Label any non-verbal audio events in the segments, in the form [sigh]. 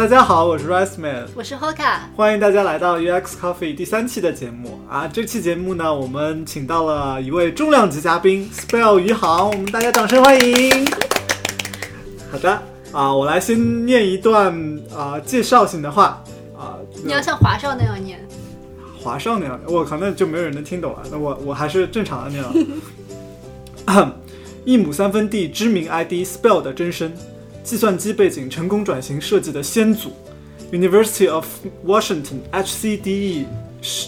大家好，我是 Rice Man，我是 Hoka，欢迎大家来到 UX Coffee 第三期的节目啊！这期节目呢，我们请到了一位重量级嘉宾 Spell 余杭，我们大家掌声欢迎。好的啊，我来先念一段啊介绍性的话啊，你要像华少那样念，华少那样，我靠，那就没有人能听懂了。那我我还是正常的念了。[laughs] 一亩三分地知名 ID Spell 的真身，计算机背景成功转型设计的先祖，University of Washington HCDE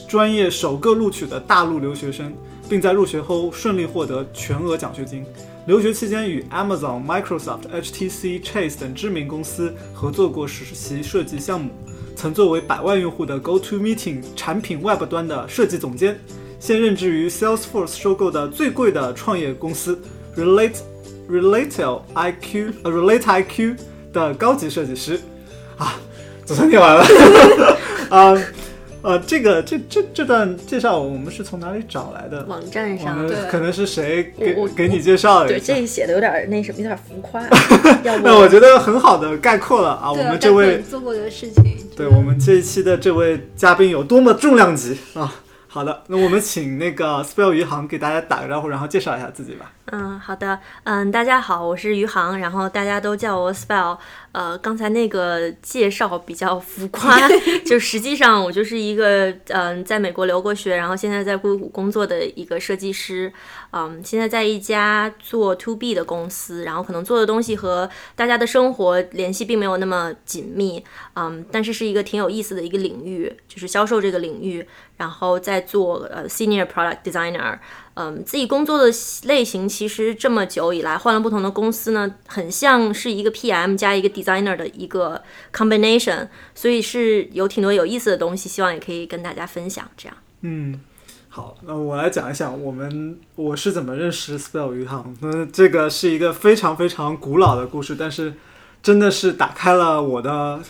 专业首个录取的大陆留学生，并在入学后顺利获得全额奖学金。留学期间与 Amazon、Microsoft、HTC、Chase 等知名公司合作过实习设计项目，曾作为百万用户的 GoToMeeting 产品 Web 端的设计总监，现任职于 Salesforce 收购的最贵的创业公司。Relate Relate IQ 呃 Relate IQ 的高级设计师啊，总算念完了啊 [laughs] 呃，这个这这这段介绍我们是从哪里找来的？网站上，对可能是谁给给你介绍的？对，这写的有点那什么，有点浮夸。[laughs] 要不那我觉得很好的概括了啊，我们这位做过的事情，对我们这一期的这位嘉宾有多么重量级啊！好的，那我们请那个 Spell 余杭给大家打个招呼，然后介绍一下自己吧。嗯，好的，嗯，大家好，我是余杭，然后大家都叫我 Spell。呃，刚才那个介绍比较浮夸，[laughs] 就实际上我就是一个嗯，在美国留过学，然后现在在硅谷工作的一个设计师。嗯，现在在一家做 To B 的公司，然后可能做的东西和大家的生活联系并没有那么紧密，嗯，但是是一个挺有意思的一个领域，就是销售这个领域，然后在做呃 Senior Product Designer。嗯，自己工作的类型其实这么久以来换了不同的公司呢，很像是一个 PM 加一个 designer 的一个 combination，所以是有挺多有意思的东西，希望也可以跟大家分享。这样，嗯，好，那我来讲一讲我们我是怎么认识 Spell 鱼塘。那这个是一个非常非常古老的故事，但是真的是打开了我的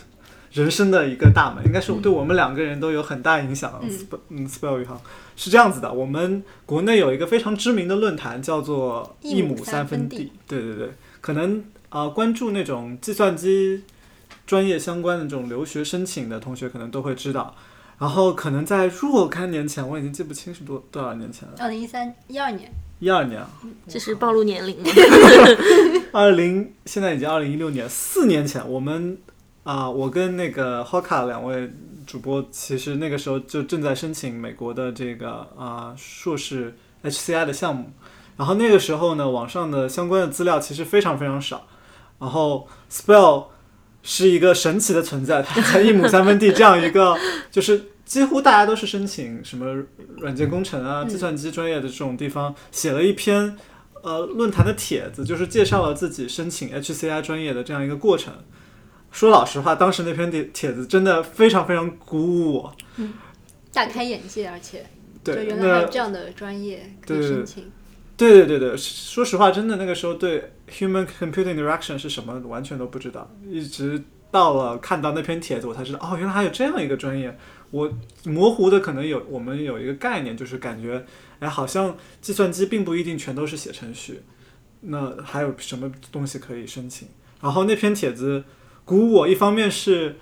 人生的一个大门，应该是对我们两个人都有很大影响。嗯。Sp 嗯，Spell 余杭是这样子的，我们国内有一个非常知名的论坛叫做一亩三分地分地，对对对，可能啊、呃关注那种计算机专业相关的这种留学申请的同学可能都会知道。然后可能在若干年前，我已经记不清是多多少年前了，二零一三一二年，一二年啊，这是暴露年龄了？[laughs] 二零现在已经二零一六年，四年前，我们啊、我跟那个 Hoka 两位主播，其实那个时候就正在申请美国的这个啊、硕士 HCI 的项目，然后那个时候呢，网上的相关的资料其实非常非常少，然后 Spell 是一个神奇的存在，它在一亩三分地这样一个就是。几乎大家都是申请什么软件工程啊、嗯计算机专业的这种地方，写了一篇呃论坛的帖子，就是介绍了自己申请 HCI 专业的这样一个过程。说老实话，当时那篇帖帖子真的非常非常鼓舞我。嗯大开眼界，而且就对，原来还有这样的专业可以对申请，对对对对，说实话，真的那个时候对 human computer interaction 是什么完全都不知道，一直到了看到那篇帖子，我才知道哦，原来还有这样一个专业。我模糊的可能有我们有一个概念，就是感觉哎，好像计算机并不一定全都是写程序，那还有什么东西可以申请？然后那篇帖子鼓舞我，一方面是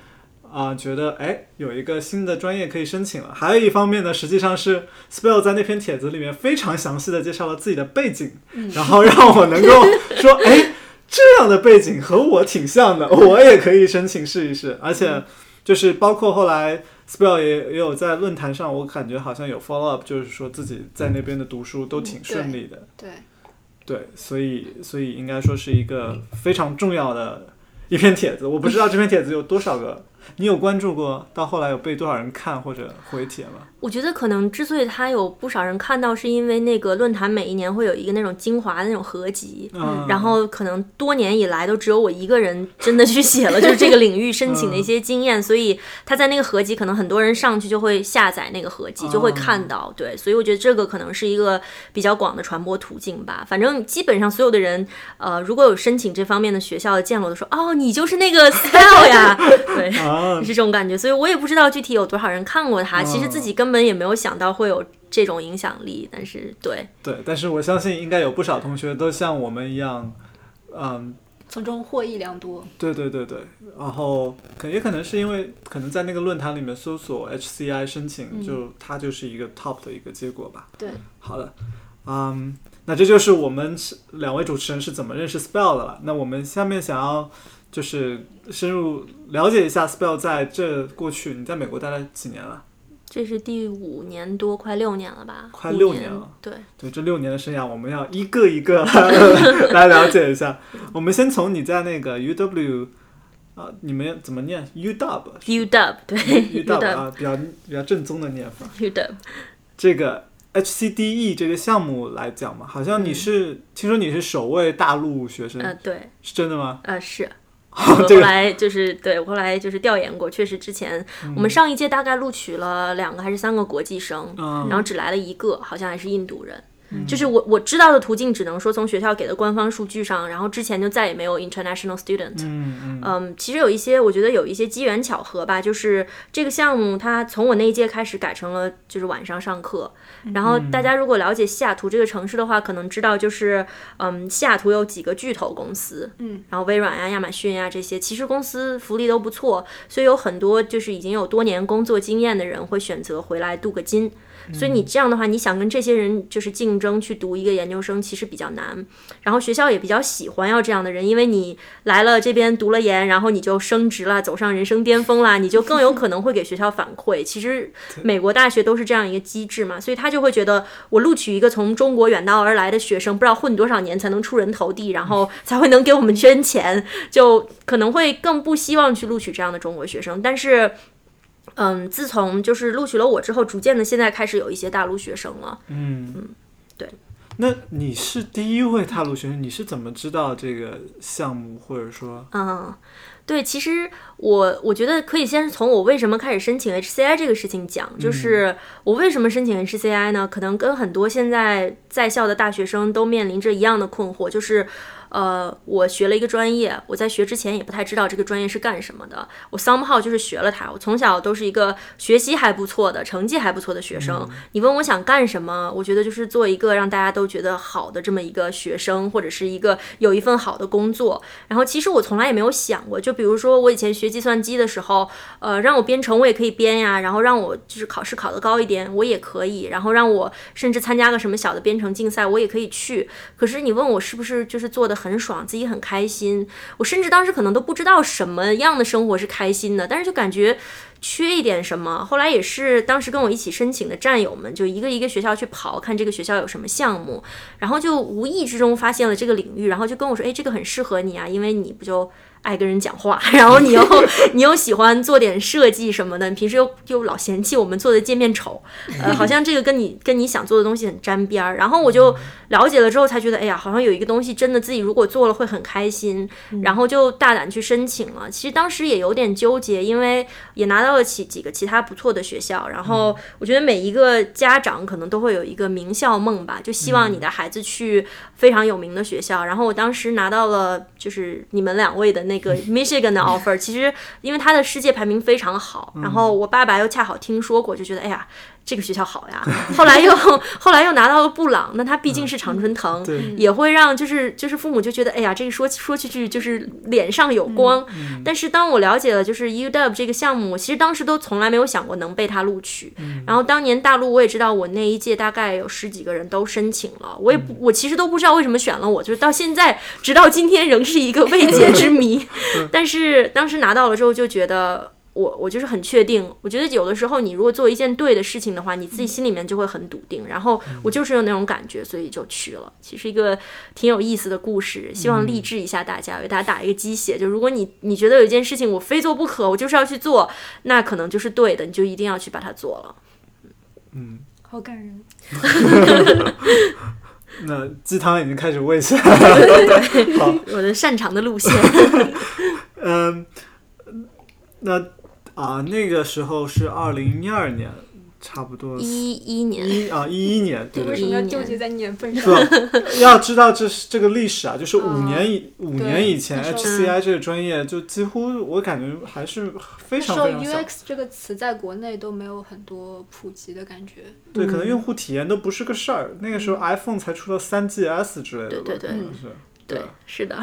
啊、觉得哎有一个新的专业可以申请了，还有一方面呢，实际上是 Spell 在那篇帖子里面非常详细的介绍了自己的背景，然后让我能够 [laughs] 说哎这样的背景和我挺像的，[laughs] 我也可以申请试一试，而且就是包括后来 Spell 也也有在论坛上，我感觉好像有 follow up，就是说自己在那边的读书都挺顺利的。对，对，所以所以应该说是一个非常重要的一篇帖子。我不知道这篇帖子有多少个，你有关注过？到后来有被多少人看或者回帖吗？我觉得可能之所以他有不少人看到，是因为那个论坛每一年会有一个那种精华的那种合集，嗯，然后可能多年以来都只有我一个人真的去写了，就是这个领域申请的一些经验，所以他在那个合集，可能很多人上去就会下载那个合集，就会看到。对，所以我觉得这个可能是一个比较广的传播途径吧。反正基本上所有的人，呃，如果有申请这方面的学校的见我都说，哦，你就是那个 Spell 呀，对。[laughs] 啊 [laughs] 是这种感觉，所以我也不知道具体有多少人看过它。其实自己根本也没有想到会有这种影响力，但是对，对，但是我相信应该有不少同学都像我们一样，嗯，从中获益良多。对对对对，然后可也可能是因为可能在那个论坛里面搜索 HCI 申请，就它就是一个 top 的一个结果吧。对，好的，嗯，那这就是我们是两位主持人是怎么认识 Spell 的了。那我们下面想要就是深入了解一下 Spell 在这过去你在美国待了几年了？这是第五年多，快六年了吧？快六年了。对，对，这六年的生涯，我们要一个一个来 [laughs] 了解一下。我们先从你在那个 UW 啊、你们怎么念 UW UW 对 UW 啊，比较比较正宗的念法。UW 这个 HCDE 这个项目来讲嘛，好像你是、听说你是首位大陆学生，呃对是真的吗？呃是。[laughs] 我后来就是对我后来就是调研过，确实之前我们上一届大概录取了两个还是三个国际生，嗯。然后只来了一个，好像还是印度人。就是我我知道的途径，只能说从学校给的官方数据上，然后之前就再也没有 international student。嗯嗯。嗯，其实有一些，我觉得有一些机缘巧合吧，就是这个项目它从我那一届开始改成了就是晚上上课，然后大家如果了解西雅图这个城市的话，可能知道就是嗯，西雅图有几个巨头公司，嗯，然后微软呀、亚马逊呀这些，其实公司福利都不错，所以有很多就是已经有多年工作经验的人会选择回来镀个金。所以你这样的话，你想跟这些人就是竞争去读一个研究生，其实比较难。然后学校也比较喜欢要这样的人，因为你来了这边读了研，然后你就升职了，走上人生巅峰啦，你就更有可能会给学校反馈。其实美国大学都是这样一个机制嘛，所以他就会觉得我录取一个从中国远道而来的学生，不知道混多少年才能出人头地，然后 [laughs] 才会能给我们捐钱，就可能会更不希望去录取这样的中国学生。但是。嗯，自从就是录取了我之后，逐渐的现在开始有一些大陆学生了。嗯嗯对。那你是第一位大陆学生，你是怎么知道这个项目，或者说，嗯，对，其实我我觉得可以先从我为什么开始申请 HCI 这个事情讲，就是我为什么申请 HCI 呢？可能跟很多现在在校的大学生都面临着一样的困惑，就是。呃，我学了一个专业，我在学之前也不太知道这个专业是干什么的。我 somehow 就是学了它。我从小都是一个学习还不错的、成绩还不错的学生。你问我想干什么，我觉得就是做一个让大家都觉得好的这么一个学生，或者是一个有一份好的工作。然后其实我从来也没有想过，就比如说我以前学计算机的时候，呃，让我编程我也可以编呀，然后让我就是考试考得高一点我也可以，然后让我甚至参加个什么小的编程竞赛我也可以去。可是你问我是不是就是做的很爽，自己很开心，我甚至当时可能都不知道什么样的生活是开心的，但是就感觉。缺一点什么，后来也是当时跟我一起申请的战友们，就一个一个学校去跑，看这个学校有什么项目，然后就无意之中发现了这个领域，然后就跟我说，哎，这个很适合你啊，因为你不就爱跟人讲话，[laughs] 然后你又 [laughs] 你又喜欢做点设计什么的，你平时又又老嫌弃我们做的界面丑，呃，[laughs] 好像这个跟你跟你想做的东西很沾边儿。然后我就了解了之后才觉得，哎呀，好像有一个东西真的自己如果做了会很开心，然后就大胆去申请了。其实当时也有点纠结，因为也拿到了几几个其他不错的学校，然后我觉得每一个家长可能都会有一个名校梦吧，就希望你的孩子去非常有名的学校。然后我当时拿到了就是你们两位的那个 Michigan 的 offer，其实因为他的世界排名非常好，然后我爸爸又恰好听说过，就觉得哎呀。这个学校好呀，[laughs] 后来又 [laughs] 后来又拿到了布朗，那他毕竟是常春藤，对也会让就是就是父母就觉得，哎呀，这个说说出去就是脸上有光。但是当我了解了就是 UW 这个项目，我其实当时都从来没有想过能被他录取。然后当年大陆我也知道，我那一届大概有十几个人都申请了，我也不我其实都不知道为什么选了我，就是到现在直到今天仍是一个未解之谜。[laughs] 但是当时拿到了之后就觉得。我我就是很确定，我觉得有的时候你如果做一件对的事情的话，你自己心里面就会很笃定。然后我就是有那种感觉，所以就去了。其实一个挺有意思的故事，希望励志一下大家，为大家打一个鸡血。就如果你你觉得有一件事情我非做不可，我就是要去做，那可能就是对的，你就一定要去把它做了。嗯，[laughs] 好感人。[laughs] 那鸡汤已经开始喂起来了。[laughs] 好，我的擅长的路线。嗯，那啊，那个时候是二零一二年，差不多一一年，一啊一一年，对对对。为什么要纠结在年份上？是？要知道这是这个历史啊，就是五嗯年以、五年以前，HCI 这个专业就几乎我感觉还是非常非常小。UX 这个词在国内都没有很多普及的感觉。对，可能嗯用户体验都不是个事儿。那个时候 iPhone 才出了三 GS 之类的吧，对对对是。对，是的，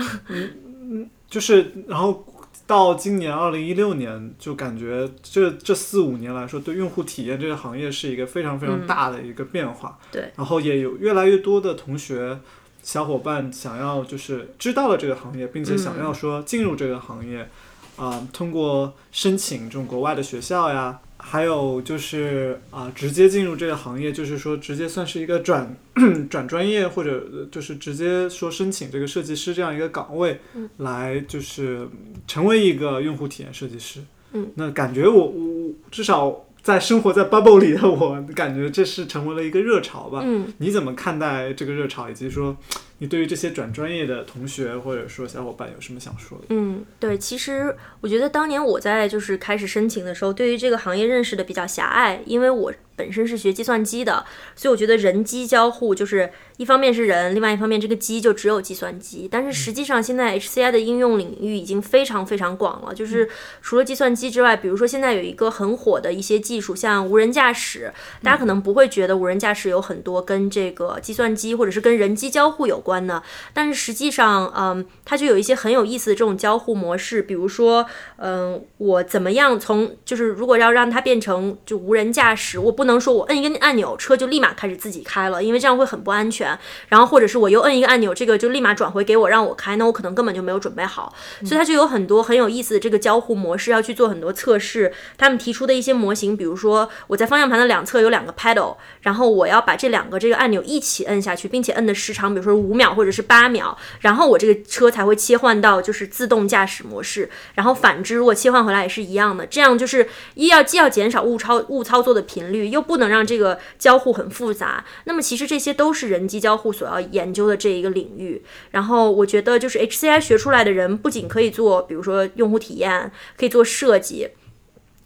[laughs] 就是然后到今年二零一六年，就感觉这这四五年来说，对用户体验这个行业是一个非常非常大的一个变化。对，然后也有越来越多的同学。小伙伴想要就是知道了这个行业，并且想要说进入这个行业，啊、通过申请这种国外的学校呀，还有就是啊、直接进入这个行业，就是说直接算是一个转 [clears throat] 转专业，或者呃就是直接说申请这个设计师这样一个岗位，来就是成为一个用户体验设计师。嗯，那感觉我我至少在生活在 bubble 里的我，感觉这是成为了一个热潮吧。嗯，你怎么看待这个热潮，以及说你对于这些转专业的同学或者说小伙伴有什么想说的？嗯，对，其实我觉得当年我在就是开始申请的时候，对于这个行业认识的比较狭隘，因为我本身是学计算机的，所以我觉得人机交互就是一方面是人，另外一方面这个机就只有计算机。但是实际上现在 HCI 的应用领域已经非常非常广了，就是除了计算机之外，比如说现在有一个很火的一些技术，像无人驾驶，大家可能不会觉得无人驾驶有很多跟这个计算机或者是跟人机交互有关的，但是实际上，嗯，它就有一些很有意思的这种交互模式，比如说，嗯，我怎么样从就是如果要让它变成就无人驾驶，我不能说我摁一个按钮，车就立马开始自己开了，因为这样会很不安全。然后或者是我又摁一个按钮，这个就立马转回给我让我开，那我可能根本就没有准备好。所以它就有很多很有意思的这个交互模式，要去做很多测试。他们提出的一些模型，比如说我在方向盘的两侧有两个 pedal，然后我要把这两个这个按钮一起摁下去，并且摁的时长，比如说五秒或者是八秒，然后我这个车才会切换到就是自动驾驶模式。然后反之，如果切换回来也是一样的，这样就是一要既要减少误操误操作的频率，又又不能让这个交互很复杂。那么其实这些都是人机交互所要研究的这一个领域。然后我觉得就是 HCI 学出来的人，不仅可以做，比如说用户体验，可以做设计。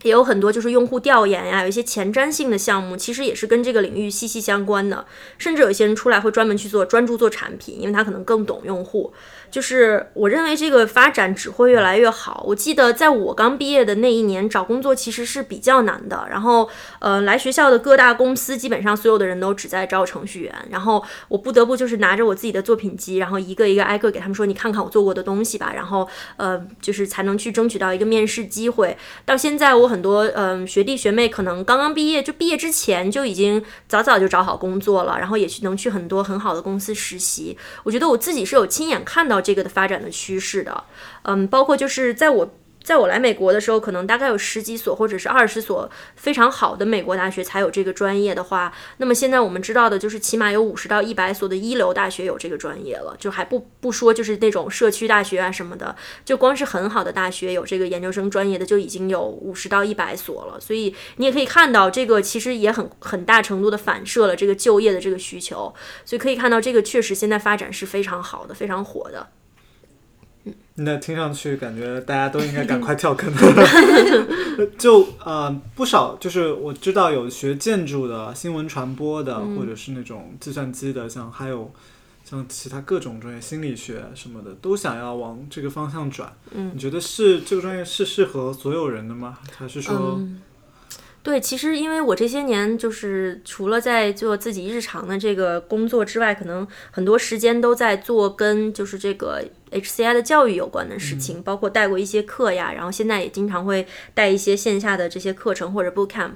也有很多就是用户调研呀，有一些前瞻性的项目，其实也是跟这个领域息息相关的。甚至有些人出来会专门去做专注做产品，因为他可能更懂用户。就是我认为这个发展只会越来越好。我记得在我刚毕业的那一年，找工作其实是比较难的。然后，呃，来学校的各大公司基本上所有的人都只在招程序员。然后我不得不就是拿着我自己的作品集，然后一个一个挨个给他们说：“你看看我做过的东西吧。”然后，呃，就是才能去争取到一个面试机会。到现在，我很多嗯、学弟学妹可能刚刚毕业，就毕业之前就已经早早就找好工作了，然后也去能去很多很好的公司实习。我觉得我自己是有亲眼看到这个的发展的趋势的，嗯，包括就是在我。在我来美国的时候，可能大概有十几所或者是二十所非常好的美国大学才有这个专业的话，那么现在我们知道的就是起码有五十到一百所的一流大学有这个专业了，就还不不说就是那种社区大学啊什么的，就光是很好的大学有这个研究生专业的就已经有五十到一百所了，所以你也可以看到这个其实也很很大程度的反射了这个就业的这个需求，所以可以看到这个确实现在发展是非常好的，非常火的。那听上去感觉大家都应该赶快跳坑。[laughs] [laughs] 就呃不少，就是我知道有学建筑的、新闻传播的，或者是那种计算机的，像还有像其他各种专业，心理学什么的，都想要往这个方向转。嗯你觉得是这个专业是适合所有人的吗？还是说？嗯对，其实因为我这些年就是除了在做自己日常的这个工作之外，可能很多时间都在做跟就是这个 HCI 的教育有关的事情，包括带过一些课呀，然后现在也经常会带一些线下的这些课程或者 boot camp。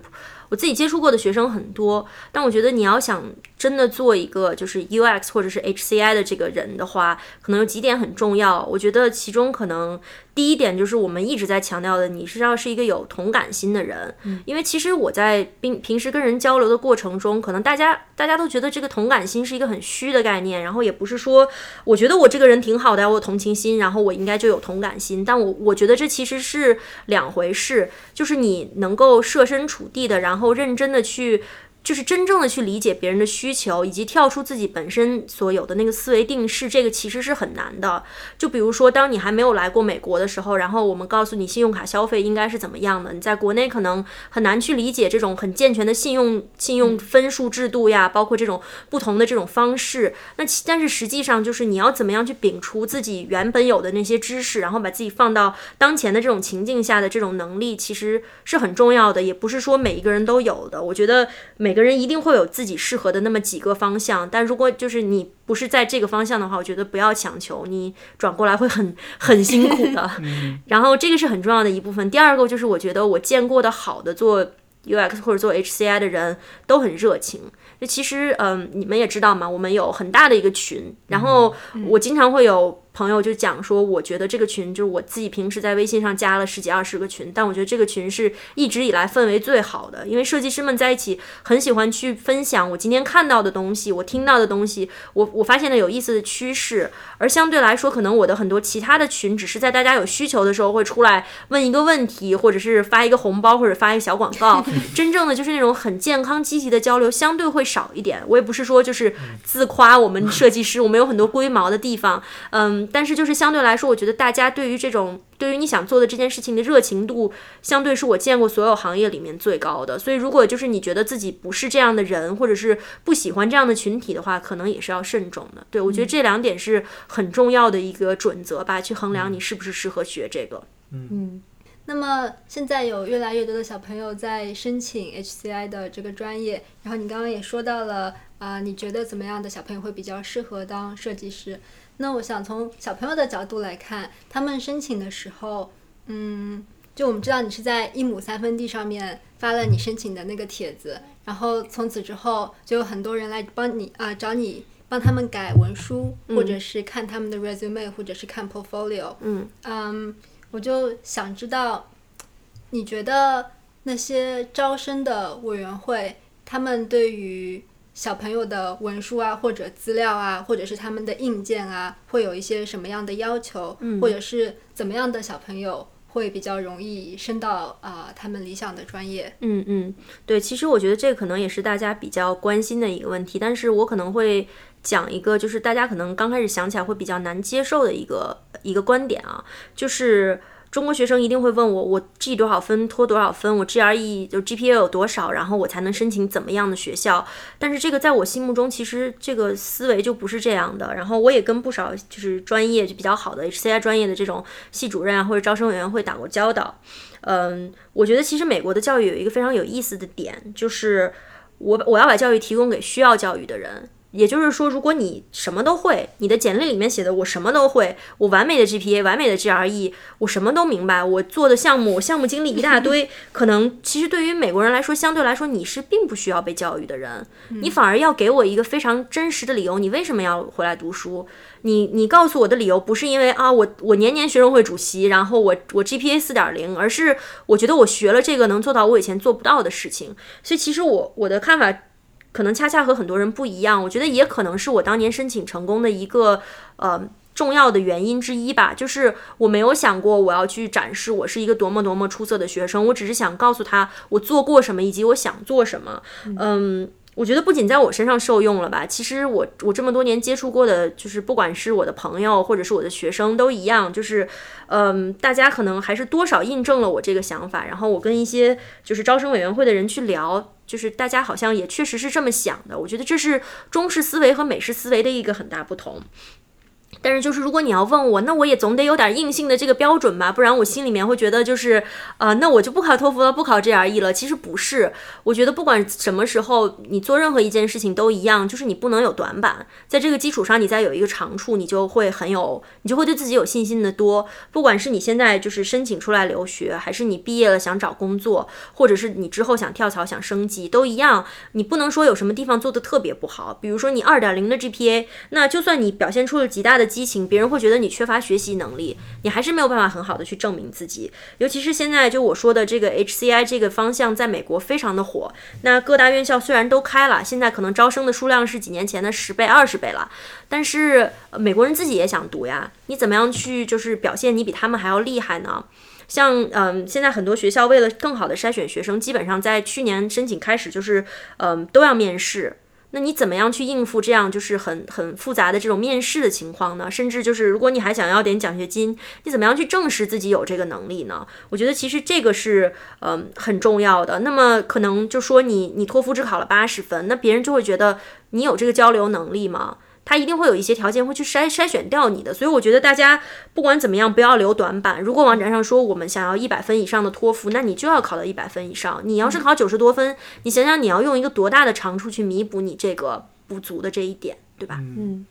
我自己接触过的学生很多，但我觉得你要想真的做一个就是 UX 或者是 HCI 的这个人的话，可能有几点很重要。我觉得其中可能第一点就是我们一直在强调的，你是要是一个有同感心的人，因为其实我在平平时跟人交流的过程中，可能大家大家都觉得这个同感心是一个很虚的概念，然后也不是说我觉得我这个人挺好的，我有同情心，然后我应该就有同感心，但我我觉得这其实是两回事，就是你能够设身处地的，然后认真的去。就是真正的去理解别人的需求，以及跳出自己本身所有的那个思维定式，这个其实是很难的。就比如说，当你还没有来过美国的时候，然后我们告诉你信用卡消费应该是怎么样的，你在国内可能很难去理解这种很健全的信用信用分数制度呀，包括这种不同的这种方式。那其但是实际上就是你要怎么样去摒除自己原本有的那些知识，然后把自己放到当前的这种情境下的这种能力，其实是很重要的，也不是说每一个人都有的。我觉得每个人一定会有自己适合的那么几个方向，但如果就是你不是在这个方向的话，我觉得不要强求，你转过来会很很辛苦的。[laughs] 然后这个是很重要的一部分。第二个就是我觉得我见过的好的做 UX 或者做 HCI 的人都很热情。就其实，嗯，你们也知道嘛，我们有很大的一个群，然后我经常会有。朋友就讲说，我觉得这个群就是我自己平时在微信上加了十几二十个群，但我觉得这个群是一直以来氛围最好的，因为设计师们在一起很喜欢去分享我今天看到的东西，我听到的东西，我我发现的有意思的趋势。而相对来说，可能我的很多其他的群只是在大家有需求的时候会出来问一个问题，或者是发一个红包或者发一个小广告，[laughs] 真正的就是那种很健康积极的交流相对会少一点。我也不是说就是自夸我们设计师，我们有很多龟毛的地方，嗯。但是就是相对来说，我觉得大家对于这种对于你想做的这件事情的热情度，相对是我见过所有行业里面最高的。所以如果就是你觉得自己不是这样的人，或者是不喜欢这样的群体的话，可能也是要慎重的。对我觉得这两点是很重要的一个准则吧，去衡量你是不是适合学这个。嗯。那么现在有越来越多的小朋友在申请 HCI 的这个专业，然后你刚刚也说到了啊，你觉得怎么样的小朋友会比较适合当设计师？那我想从小朋友的角度来看，他们申请的时候，嗯，就我们知道你是在一亩三分地上面发了你申请的那个帖子，然后从此之后就有很多人来帮你啊，找你帮他们改文书，或者是看他们的 resume，或者是看 portfolio。嗯嗯，我就想知道，你觉得那些招生的委员会，他们对于小朋友的文书啊，或者资料啊，或者是他们的硬件啊，会有一些什么样的要求？嗯，或者是怎么样的小朋友会比较容易升到啊他们理想的专业？嗯嗯，对，其实我觉得这可能也是大家比较关心的一个问题，但是我可能会讲一个，就是大家可能刚开始想起来会比较难接受的一个一个观点啊，就是。中国学生一定会问我，我 G 多少分，托多少分，我 GRE 就 GPA 有多少，然后我才能申请怎么样的学校？但是这个在我心目中，其实这个思维就不是这样的。然后我也跟不少就是专业就比较好的 HCI 专业的这种系主任啊，或者招生委员会打过交道。嗯，我觉得其实美国的教育有一个非常有意思的点，就是我我要把教育提供给需要教育的人。也就是说，如果你什么都会，你的简历里面写的我什么都会，我完美的 GPA，完美的 GRE，我什么都明白，我做的项目，项目经历一大堆，[laughs] 可能其实对于美国人来说，相对来说你是并不需要被教育的人，你反而要给我一个非常真实的理由，你为什么要回来读书？你你告诉我的理由不是因为啊，我我年年学生会主席，然后我我 GPA 四点零，而是我觉得我学了这个能做到我以前做不到的事情。所以其实我我的看法。可能恰恰和很多人不一样，我觉得也可能是我当年申请成功的一个呃重要的原因之一吧。就是我没有想过我要去展示我是一个多么多么出色的学生，我只是想告诉他我做过什么以及我想做什么。嗯，我觉得不仅在我身上受用了吧，其实我我这么多年接触过的，就是不管是我的朋友或者是我的学生都一样，就是嗯，大家可能还是多少印证了我这个想法。然后我跟一些就是招生委员会的人去聊。就是大家好像也确实是这么想的，我觉得这是中式思维和美式思维的一个很大不同。但是，就是如果你要问我，那我也总得有点硬性的这个标准吧，不然我心里面会觉得就是，呃，那我就不考托福了，不考 GRE 了。其实不是，我觉得不管什么时候你做任何一件事情都一样，就是你不能有短板，在这个基础上你再有一个长处，你就会很有，你就会对自己有信心的多。不管是你现在就是申请出来留学，还是你毕业了想找工作，或者是你之后想跳槽想升级，都一样。你不能说有什么地方做的特别不好，比如说你二点零的 GPA，那就算你表现出了极大的。激情，别人会觉得你缺乏学习能力，你还是没有办法很好的去证明自己。尤其是现在，就我说的这个 HCI 这个方向，在美国非常的火。那各大院校虽然都开了，现在可能招生的数量是几年前的十倍、二十倍了，但是美国人自己也想读呀。你怎么样去就是表现你比他们还要厉害呢？像嗯，现在很多学校为了更好的筛选学生，基本上在去年申请开始就是嗯都要面试。那你怎么样去应付这样就是很很复杂的这种面试的情况呢？甚至就是如果你还想要点奖学金，你怎么样去证实自己有这个能力呢？我觉得其实这个是嗯很重要的。那么可能就说你你托福只考了八十分，那别人就会觉得你有这个交流能力吗？它一定会有一些条件会去筛筛选掉你的。所以我觉得大家不管怎么样，不要留短板。如果网站上说我们想要一百分以上的托福，那你就要考到一百分以上。你要是考九十多分，你想想你要用一个多大的长处去弥补你这个不足的这一点，对吧？嗯。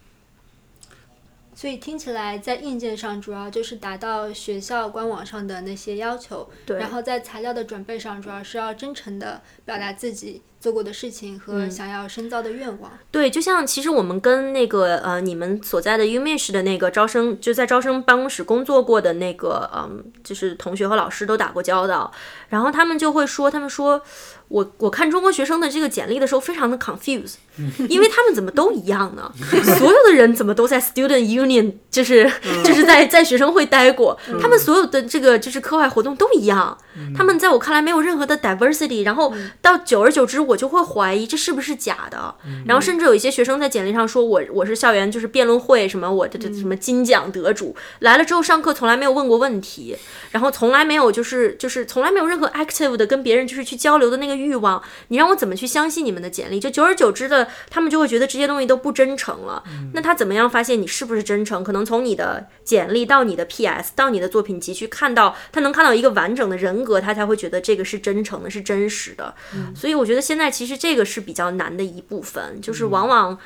所以听起来，在硬件上主要就是达到学校官网上的那些要求，对。然后在材料的准备上，主要是要真诚的表达自己。做过的事情和想要深造的愿望，对，就像其实我们跟那个呃你们所在的 Umish 的那个招生，就在招生办公室工作过的那个嗯，就是同学和老师都打过交道，然后他们就会说，他们说我我看中国学生的这个简历的时候非常的 confuse，[laughs] 因为他们怎么都一样呢？所有的人怎么都在 Student Union，就是就是在在学生会待过，他们所有的这个就是课外活动都一样，他们在我看来没有任何的 diversity，然后到久而久之我。我就会怀疑这是不是假的，然后甚至有一些学生在简历上说我我是校园就是辩论会什么我的这什么金奖得主来了之后上课从来没有问过问题，然后从来没有就是就是从来没有任何 active 的跟别人就是去交流的那个欲望，你让我怎么去相信你们的简历？就久而久之的，他们就会觉得这些东西都不真诚了。那他怎么样发现你是不是真诚？可能从你的简历到你的 PS 到你的作品集去看到，他能看到一个完整的人格，他才会觉得这个是真诚的，是真实的。所以我觉得现在。其实这个是比较难的一部分，就是往往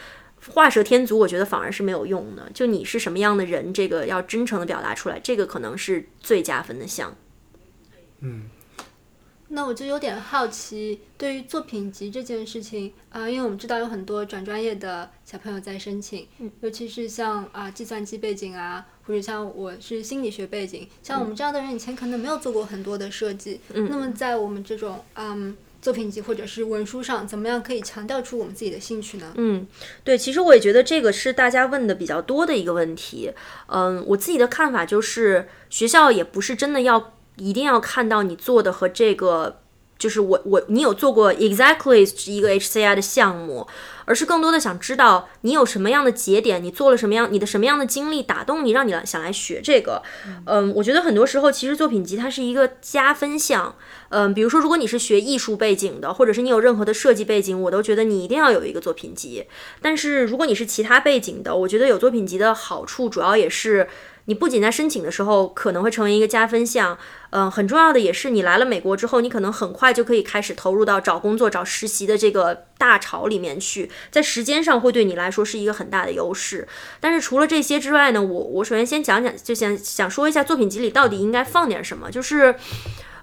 画蛇添足，我觉得反而是没有用的。就你是什么样的人，这个要真诚的表达出来，这个可能是最加分的项。嗯，那我就有点好奇，对于作品集这件事情啊，因为我们知道有很多转专业的小朋友在申请，尤其是像啊计算机背景啊，或者像我是心理学背景，像我们这样的人以前可能没有做过很多的设计。那么在我们这种嗯。作品集或者是文书上，怎么样可以强调出我们自己的兴趣呢？嗯，对，其实我也觉得这个是大家问的比较多的一个问题。嗯，我自己的看法就是，学校也不是真的要一定要看到你做的和这个。就是我我你有做过 exactly 一个 HCI 的项目，而是更多的想知道你有什么样的节点，你做了什么样，你的什么样的经历打动你，让你来想来学这个。嗯，我觉得很多时候其实作品集它是一个加分项。嗯，比如说如果你是学艺术背景的，或者是你有任何的设计背景，我都觉得你一定要有一个作品集。但是如果你是其他背景的，我觉得有作品集的好处主要也是。你不仅在申请的时候可能会成为一个加分项，嗯，很重要的也是你来了美国之后，你可能很快就可以开始投入到找工作、找实习的这个大潮里面去，在时间上会对你来说是一个很大的优势。但是除了这些之外呢，我我首先先讲讲，就想想说一下作品集里到底应该放点什么，就是。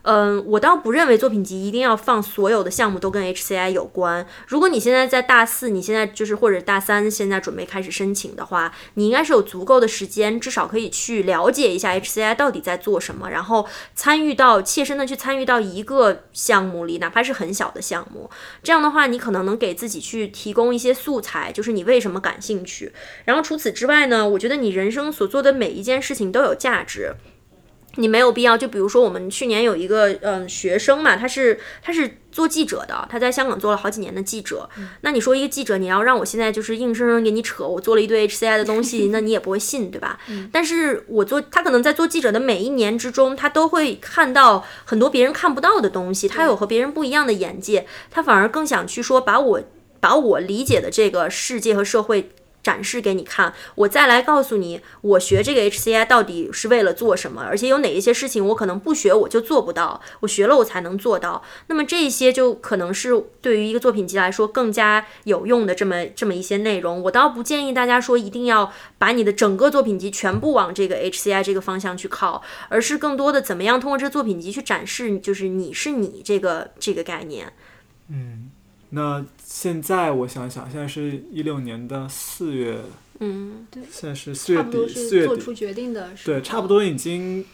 嗯，我倒不认为作品集一定要放所有的项目都跟 HCI 有关。如果你现在在大四，你现在就是或者大三，现在准备开始申请的话，你应该是有足够的时间，至少可以去了解一下 HCI 到底在做什么，然后参与到切身的去参与到一个项目里，哪怕是很小的项目。这样的话，你可能能给自己去提供一些素材，就是你为什么感兴趣。然后除此之外呢，我觉得你人生所做的每一件事情都有价值。你没有必要，就比如说我们去年有一个嗯学生嘛，他是他是做记者的，他在香港做了好几年的记者。那你说一个记者，你要让我现在就是硬生生给你扯，我做了一堆 HCI 的 [laughs] 东西，那你也不会信，对吧？但是我做他可能在做记者的每一年之中，他都会看到很多别人看不到的东西，他有和别人不一样的眼界，他反而更想去说把我把我理解的这个世界和社会。展示给你看，我再来告诉你，我学这个 HCI 到底是为了做什么，而且有哪一些事情我可能不学我就做不到，我学了我才能做到。那么这些就可能是对于一个作品集来说更加有用的这么这么一些内容。我倒不建议大家说一定要把你的整个作品集全部往这个 HCI 这个方向去靠，而是更多的怎么样通过这个作品集去展示，就是你是你这个这个概念。嗯。那现在我想想，现在是一六年的四月，嗯，对，现在是四月底，四月底做出决定的，对，差不多已经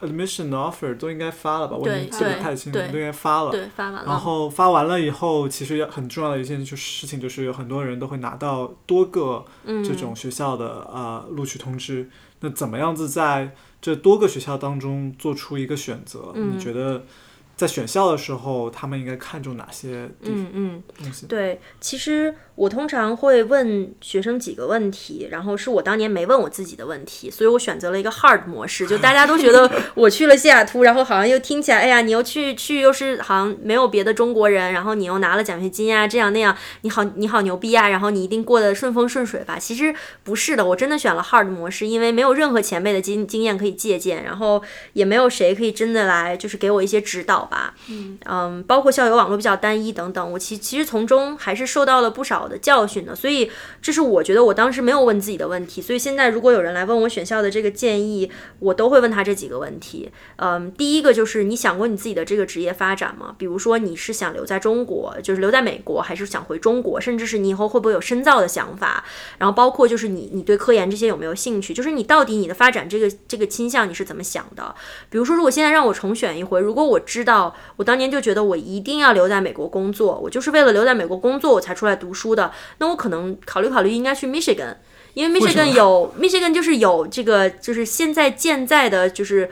admission offer 都应该发了吧？我已经记不太清楚，都应该发了，对，发完了。然后发完了以后，其实很重要的一件就是事情，就是有很多人都会拿到多个这种学校的呃录取通知。那怎么样子在这多个学校当中做出一个选择？你觉得？在选校的时候，他们应该看重哪些地嗯嗯，东西？对，其实我通常会问学生几个问题，然后是我当年没问我自己的问题，所以我选择了一个 hard 模式，就大家都觉得 [laughs] 我去了西雅图，然后好像又听起来，哎呀，你又去去又是好像没有别的中国人，然后你又拿了奖学金啊，这样那样，你好你好牛逼啊，然后你一定过得顺风顺水吧？其实不是的，我真的选了 hard 模式，因为没有任何前辈的经经验可以借鉴，然后也没有谁可以真的来就是给我一些指导吧。嗯包括校友网络比较单一等等，我其其实从中还是受到了不少的教训的，所以这是我觉得我当时没有问自己的问题，所以现在如果有人来问我选校的这个建议，我都会问他这几个问题。嗯，第一个就是你想过你自己的这个职业发展吗？比如说你是想留在中国，就是留在美国，还是想回中国，甚至是你以后会不会有深造的想法？然后包括就是你你对科研这些有没有兴趣？就是你到底你的发展这个这个倾向你是怎么想的？比如说如果现在让我重选一回，如果我知道我当年就觉得我一定要留在美国工作，我就是为了留在美国工作我才出来读书的，那我可能考虑考虑应该去 Michigan。因为 Michigan 么有 Michigan 就是有这个就是现在健在的就是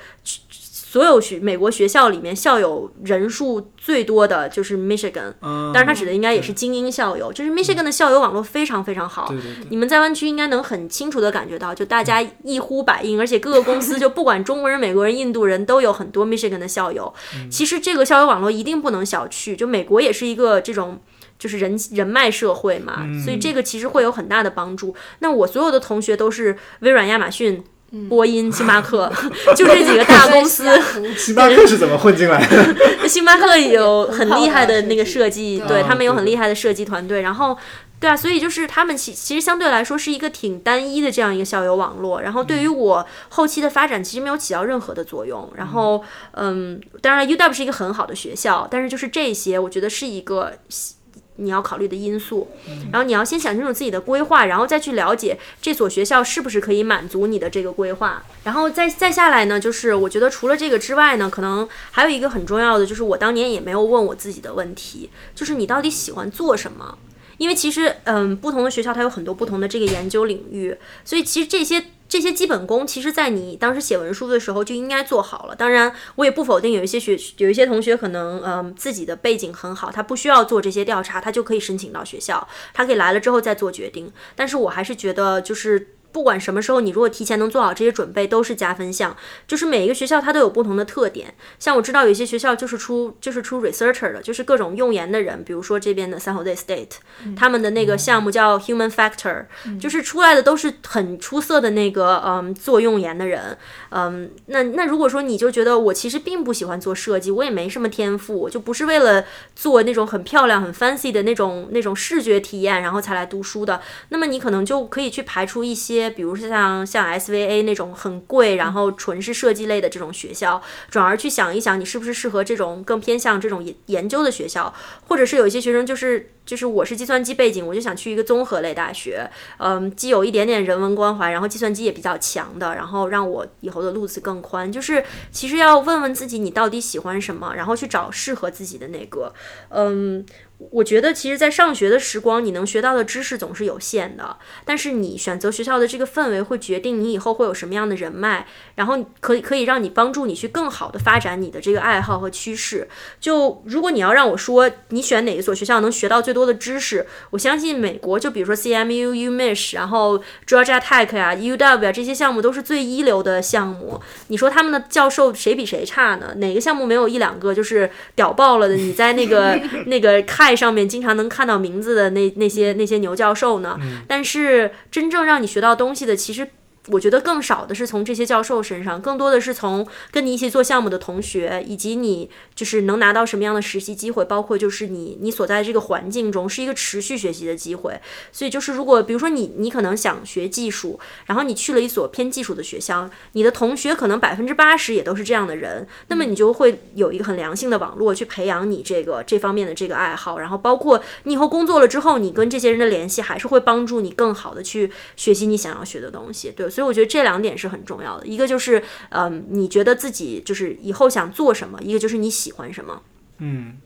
所有学美国学校里面校友人数最多的就是 Michigan，嗯，当然它指的应该也是精英校友，就是 Michigan 的校友网络非常非常好。对对对，你们在湾区应该能很清楚的感觉到，就大家一呼百应，而且各个公司就不管中国人、美国人、印度人都有很多 Michigan 的校友。其实这个校友网络一定不能小觑，就美国也是一个这种。就是人人脉社会嘛，所以这个其实会有很大的帮助。那我所有的同学都是微软、亚马逊、波音、星巴克，[laughs] 就这几个大公司。[laughs] 星巴克是怎么混进来的？[laughs] 星巴克有很厉害的那个设计，对对他们有很厉害的设计团队，然后。对啊，所以就是他们其其实相对来说是一个挺单一的这样一个校友网络，然后对于我后期的发展其实没有起到任何的作用。然后，嗯，当然 UW 是一个很好的学校，但是就是这些，我觉得是一个你要考虑的因素。然后你要先想清楚自己的规划，然后再去了解这所学校是不是可以满足你的这个规划。然后再再下来呢，就是我觉得除了这个之外呢，可能还有一个很重要的，就是我当年也没有问我自己的问题，就是你到底喜欢做什么？因为其实，嗯，不同的学校它有很多不同的这个研究领域，所以其实这些这些基本功，其实在你当时写文书的时候就应该做好了。当然，我也不否定有一些学有一些同学可能，嗯，自己的背景很好，他不需要做这些调查，他就可以申请到学校，他可以来了之后再做决定。但是我还是觉得，就是。不管什么时候，你如果提前能做好这些准备，都是加分项。就是每一个学校它都有不同的特点，像我知道有些学校就是出就是出 researcher 的，就是各种用研的人，比如说这边的 San Jose State，、他们的那个项目叫 Human Factor，、就是出来的都是很出色的那个嗯做用研的人。嗯，那那如果说你就觉得我其实并不喜欢做设计，我也没什么天赋，我就不是为了做那种很漂亮、很 fancy 的那种那种视觉体验，然后才来读书的，那么你可能就可以去排除一些，比如说像像 SVA 那种很贵，然后纯是设计类的这种学校，转而去想一想你是不是适合这种更偏向这种研研究的学校，或者是有一些学生就是。就是我是计算机背景，我就想去一个综合类大学，嗯，既有一点点人文关怀，然后计算机也比较强的，然后让我以后的路子更宽。就是其实要问问自己，你到底喜欢什么，然后去找适合自己的那个，嗯。我觉得，其实，在上学的时光，你能学到的知识总是有限的。但是，你选择学校的这个氛围，会决定你以后会有什么样的人脉，然后可以可以让你帮助你去更好的发展你的这个爱好和趋势。就如果你要让我说，你选哪一所学校能学到最多的知识，我相信美国，就比如说 CMU、UMich，然后 Georgia Tech 呀、UW 啊这些项目都是最一流的项目。你说他们的教授谁比谁差呢？哪个项目没有一两个就是屌爆了的？你在那个 [laughs] 那个看上面经常能看到名字的那那些那些牛教授呢？但是真正让你学到东西的，其实。我觉得更少的是从这些教授身上，更多的是从跟你一起做项目的同学，以及你就是能拿到什么样的实习机会，包括就是你你所在这个环境中是一个持续学习的机会。所以就是如果比如说你你可能想学技术，然后你去了一所偏技术的学校，你的同学可能百分之八十也都是这样的人，那么你就会有一个很良性的网络去培养你这个这方面的这个爱好，然后包括你以后工作了之后，你跟这些人的联系还是会帮助你更好的去学习你想要学的东西。对，所以我觉得这两点是很重要的，一个就是嗯，你觉得自己就是以后想做什么，一个就是你喜欢什么。嗯，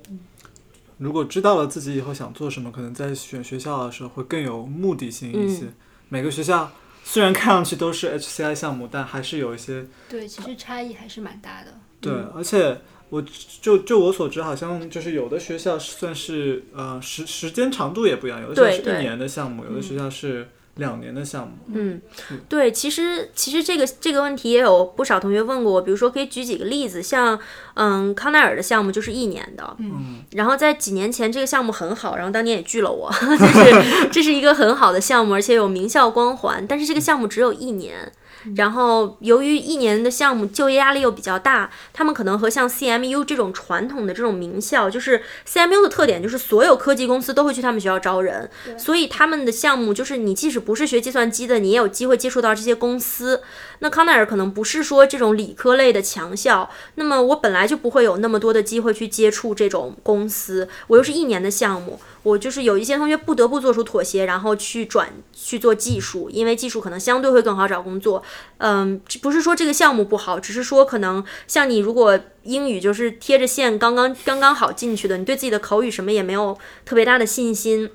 如果知道了自己以后想做什么，可能在选学校的时候会更有目的性一些。每个学校虽然看上去都是 HCI 项目，但还是有一些对，其实差异还是蛮大的。对，而且我就就我所知，好像就是有的学校算是呃时时间长度也不一样，有的学校是一年的项目，有的学校是两年的项目。嗯，对，其实其实这个这个问题也有不少同学问过我，比如说可以举几个例子，像嗯康奈尔的项目就是一年的，嗯，然后在几年前这个项目很好，然后当年也拒了我，[laughs] 就是这是一个很好的项目，而且有名校光环，但是这个项目只有一年。然后，由于一年的项目就业压力又比较大，他们可能和像 CMU 这种传统的这种名校，就是 CMU 的特点就是所有科技公司都会去他们学校招人，所以他们的项目就是你即使不是学计算机的，你也有机会接触到这些公司。那康奈尔可能不是说这种理科类的强校，那么我本来就不会有那么多的机会去接触这种公司，我又是一年的项目，我就是有一些同学不得不做出妥协，然后去转去做技术，因为技术可能相对会更好找工作。嗯，不是说这个项目不好，只是说可能像你如果英语就是贴着线刚刚刚刚好进去的，你对自己的口语什么也没有特别大的信心。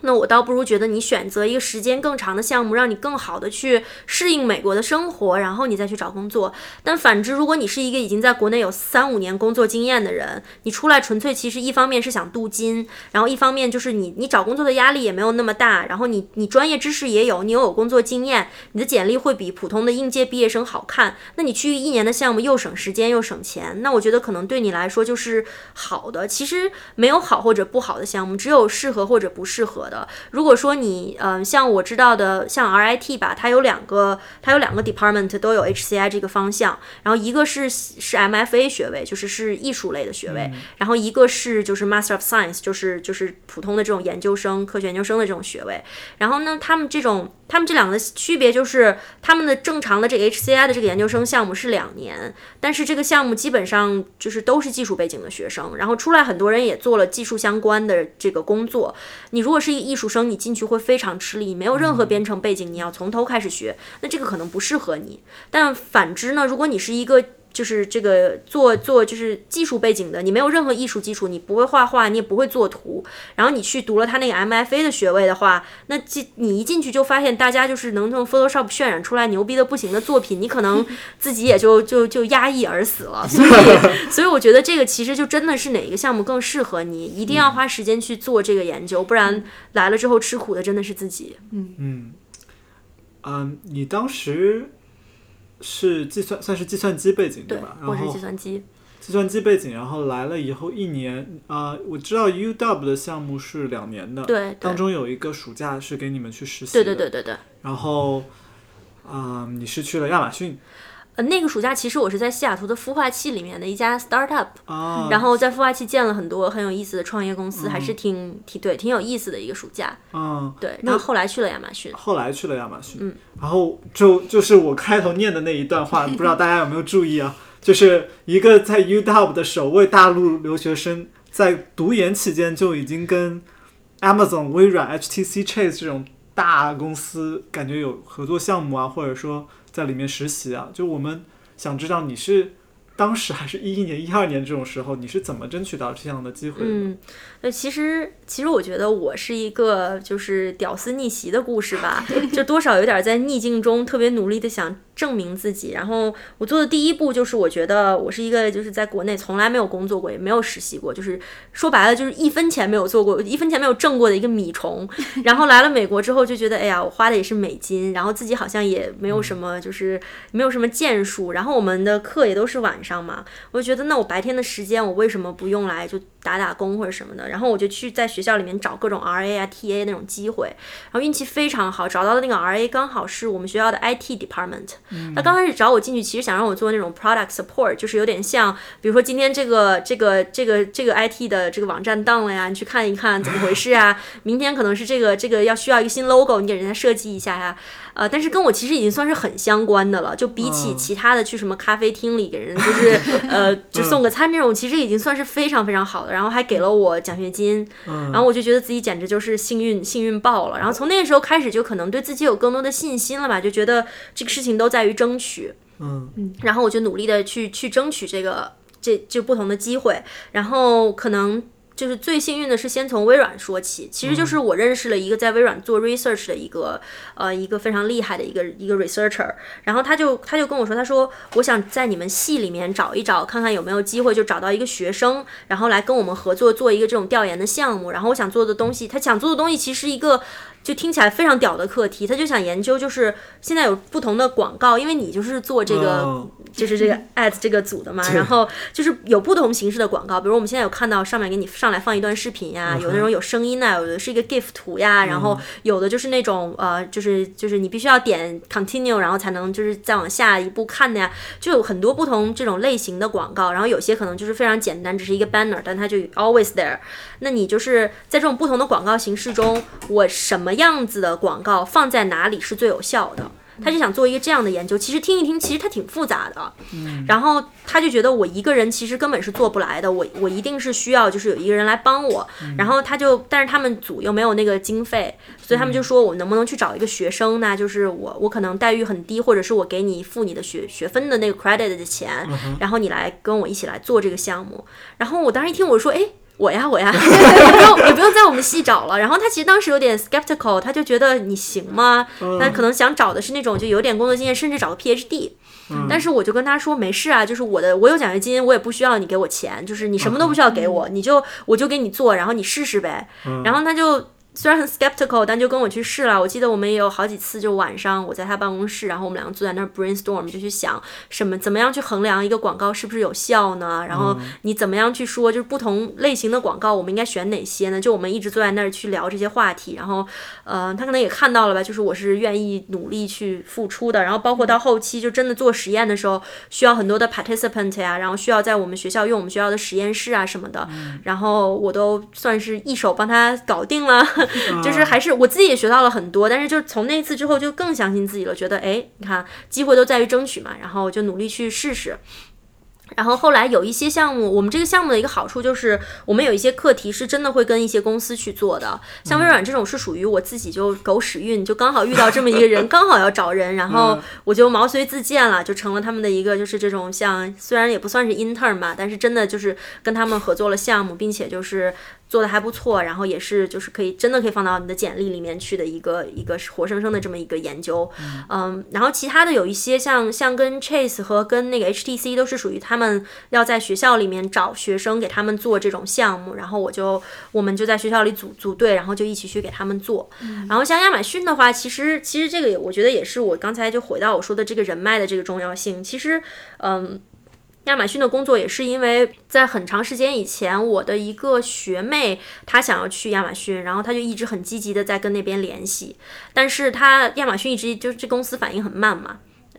那我倒不如觉得你选择一个时间更长的项目，让你更好的去适应美国的生活，然后你再去找工作。但反之，如果你是一个已经在国内有三五年工作经验的人，你出来纯粹其实一方面是想镀金，然后一方面就是你你找工作的压力也没有那么大，然后你你专业知识也有，你又有工作经验，你的简历会比普通的应届毕业生好看。那你去一年的项目又省时间又省钱，那我觉得可能对你来说就是好的。其实没有好或者不好的项目，只有适合或者不适合。的，如果说你，嗯、像我知道的，像 RIT 吧，它有两个，它有两个 department 都有 HCI 这个方向，然后一个是是 MFA 学位，就是是艺术类的学位，然后一个是就是 Master of Science，就是就是普通的这种研究生、科学研究生的这种学位。然后呢，他们这种他们这两个的区别就是，他们的正常的这个 HCI 的这个研究生项目是两年，但是这个项目基本上就是都是技术背景的学生，然后出来很多人也做了技术相关的这个工作。你如果是一个艺术生，你进去会非常吃力，你没有任何编程背景，你要从头开始学，那这个可能不适合你。但反之呢，如果你是一个就是这个做做就是技术背景的，你没有任何艺术基础，你不会画画，你也不会做图，然后你去读了他那个 MFA 的学位的话，那进你一进去就发现大家就是能用 Photoshop 渲染出来牛逼的不行的作品，你可能 [laughs] 自己也就就就压抑而死了。所以所以我觉得这个其实就真的是哪一个项目更适合你，一定要花时间去做这个研究，不然来了之后吃苦的真的是自己。嗯，嗯，你当时是计算算是计算机背景对吧？，我是然后计算机。计算机背景，然后来了以后一年啊、我知道 UW 的项目是两年的，对对当中有一个暑假是给你们去实习对的，对对对对。然后啊、你是去了亚马逊呃，那个暑假其实我是在西雅图的孵化器里面的一家 startup，、啊，然后在孵化器见了很多很有意思的创业公司，还是挺挺对挺有意思的一个暑假。嗯，对，那然后后来去了亚马逊。后来去了亚马逊，嗯，然后就就是我开头念的那一段话，不知道大家有没有注意啊？就是一个在 UW 的首位大陆留学生，在读研期间就已经跟 Amazon、微软、HTC、Chase 这种大公司感觉有合作项目啊，或者说在里面实习啊。就我们想知道你是当时还是一一年、一二年这种时候，你是怎么争取到这样的机会的？嗯，那，其实其实我觉得我是一个就是屌丝逆袭的故事吧，就多少有点在逆境中特别努力的想证明自己。然后我做的第一步就是，我觉得我是一个就是在国内从来没有工作过，也没有实习过，就是说白了就是一分钱没有做过，一分钱没有挣过的一个米虫。[laughs] 然后来了美国之后就觉得，哎呀，我花的也是美金，然后自己好像也没有什么就是没有什么建树，然后我们的课也都是晚上嘛，我就觉得那我白天的时间我为什么不用来就打打工或者什么的？然后我就去在学校里面找各种 RA 啊、TA 那种机会，然后运气非常好，找到的那个 RA 刚好是我们学校的 IT department。他刚开始找我进去，其实想让我做那种 product support，就是有点像，比如说今天这个这个这个这个 IT 的这个网站 down 了呀，你去看一看怎么回事啊。[laughs] 明天可能是这个这个要需要一个新 logo，你给人家设计一下呀。呃，但是跟我其实已经算是很相关的了，就比起嗯其他的去什么咖啡厅里给人就是呃 [laughs] 就送个餐这种，其实已经算是非常非常好的，然后还给了我奖学金，嗯然后我就觉得自己简直就是幸运幸运爆了。然后从那个时候开始，就可能对自己有更多的信心了吧，就觉得这个事情都在于争取，嗯然后我就努力的去去争取这个这就不同的机会，然后可能。就是最幸运的是先从微软说起，其实就是我认识了一个在微软做 research 的一个呃一个非常厉害的一个一个 researcher，然后他就他就跟我说，他说我想在你们系里面找一找，看看有没有机会就找到一个学生，然后来跟我们合作做一个这种调研的项目，然后我想做的东西，他想做的东西其实一个。就听起来非常屌的课题，他就想研究，就是现在有不同的广告，因为你就是做这个，就是这个 [laughs] ad 这个组的嘛，然后就是有不同形式的广告，比如我们现在有看到上面给你上来放一段视频呀，有那种有声音啊，有的是一个 GIF 图呀，然后有的就是那种呃，就是就是你必须要点 continue，然后才能就是再往下一步看的呀，就有很多不同这种类型的广告，然后有些可能就是非常简单，只是一个 banner，但它就 always there。那你就是在这种不同的广告形式中，我什么？样子的广告放在哪里是最有效的？他就想做一个这样的研究。其实听一听，其实他挺复杂的。嗯，然后他就觉得我一个人其实根本是做不来的，我我一定是需要就是有一个人来帮我。然后他就，但是他们组又没有那个经费，所以他们就说我能不能去找一个学生呢？就是我我可能待遇很低，或者是我给你付你的学学分的那个 credit 的钱，然后你来跟我一起来做这个项目。然后我当时一听，我说，哎。我呀，我呀，[laughs] 也不用也不用在我们系找了。然后他其实当时有点 skeptical，他就觉得你行吗？他可能想找的是那种就有点工作经验，甚至找个 PhD。但是我就跟他说没事啊，就是我的我有奖学金，我也不需要你给我钱，就是你什么都不需要给我，你就我就给你做，然后你试试呗。然后他就。虽然很 skeptical，但就跟我去试了。我记得我们也有好几次，就晚上我在他办公室，然后我们两个坐在那儿 brainstorm，就去想什么怎么样去衡量一个广告是不是有效呢？然后你怎么样去说，就是不同类型的广告，我们应该选哪些呢？就我们一直坐在那儿去聊这些话题。然后，呃，他可能也看到了吧，就是我是愿意努力去付出的。然后包括到后期就真的做实验的时候，需要很多的 participant 呀，然后需要在我们学校用我们学校的实验室啊什么的，然后我都算是一手帮他搞定了。[laughs] 就是还是我自己也学到了很多，但是就从那次之后就更相信自己了，觉得哎，你看机会都在于争取嘛，然后就努力去试试。然后后来有一些项目，我们这个项目的一个好处就是，我们有一些课题是真的会跟一些公司去做的。像微软这种是属于我自己就狗屎运，就刚好遇到这么一个人，[laughs] 刚好要找人，然后我就毛遂自荐了，就成了他们的一个就是这种像虽然也不算是 intern 嘛，但是真的就是跟他们合作了项目，并且就是做的还不错，然后也是就是可以真的可以放到你的简历里面去的一个一个活生生的这么一个研究。嗯，然后其他的有一些像像跟 Chase 和跟那个 HTC 都是属于他们。要在学校里面找学生给他们做这种项目，然后我就我们就在学校里组组队，然后就一起去给他们做。然后像亚马逊的话，其实其实这个我觉得也是我刚才就回到我说的这个人脉的这个重要性。其实，嗯，亚马逊的工作也是因为在很长时间以前，我的一个学妹她想要去亚马逊，然后她就一直很积极的在跟那边联系，但是她亚马逊一直就是这公司反应很慢嘛。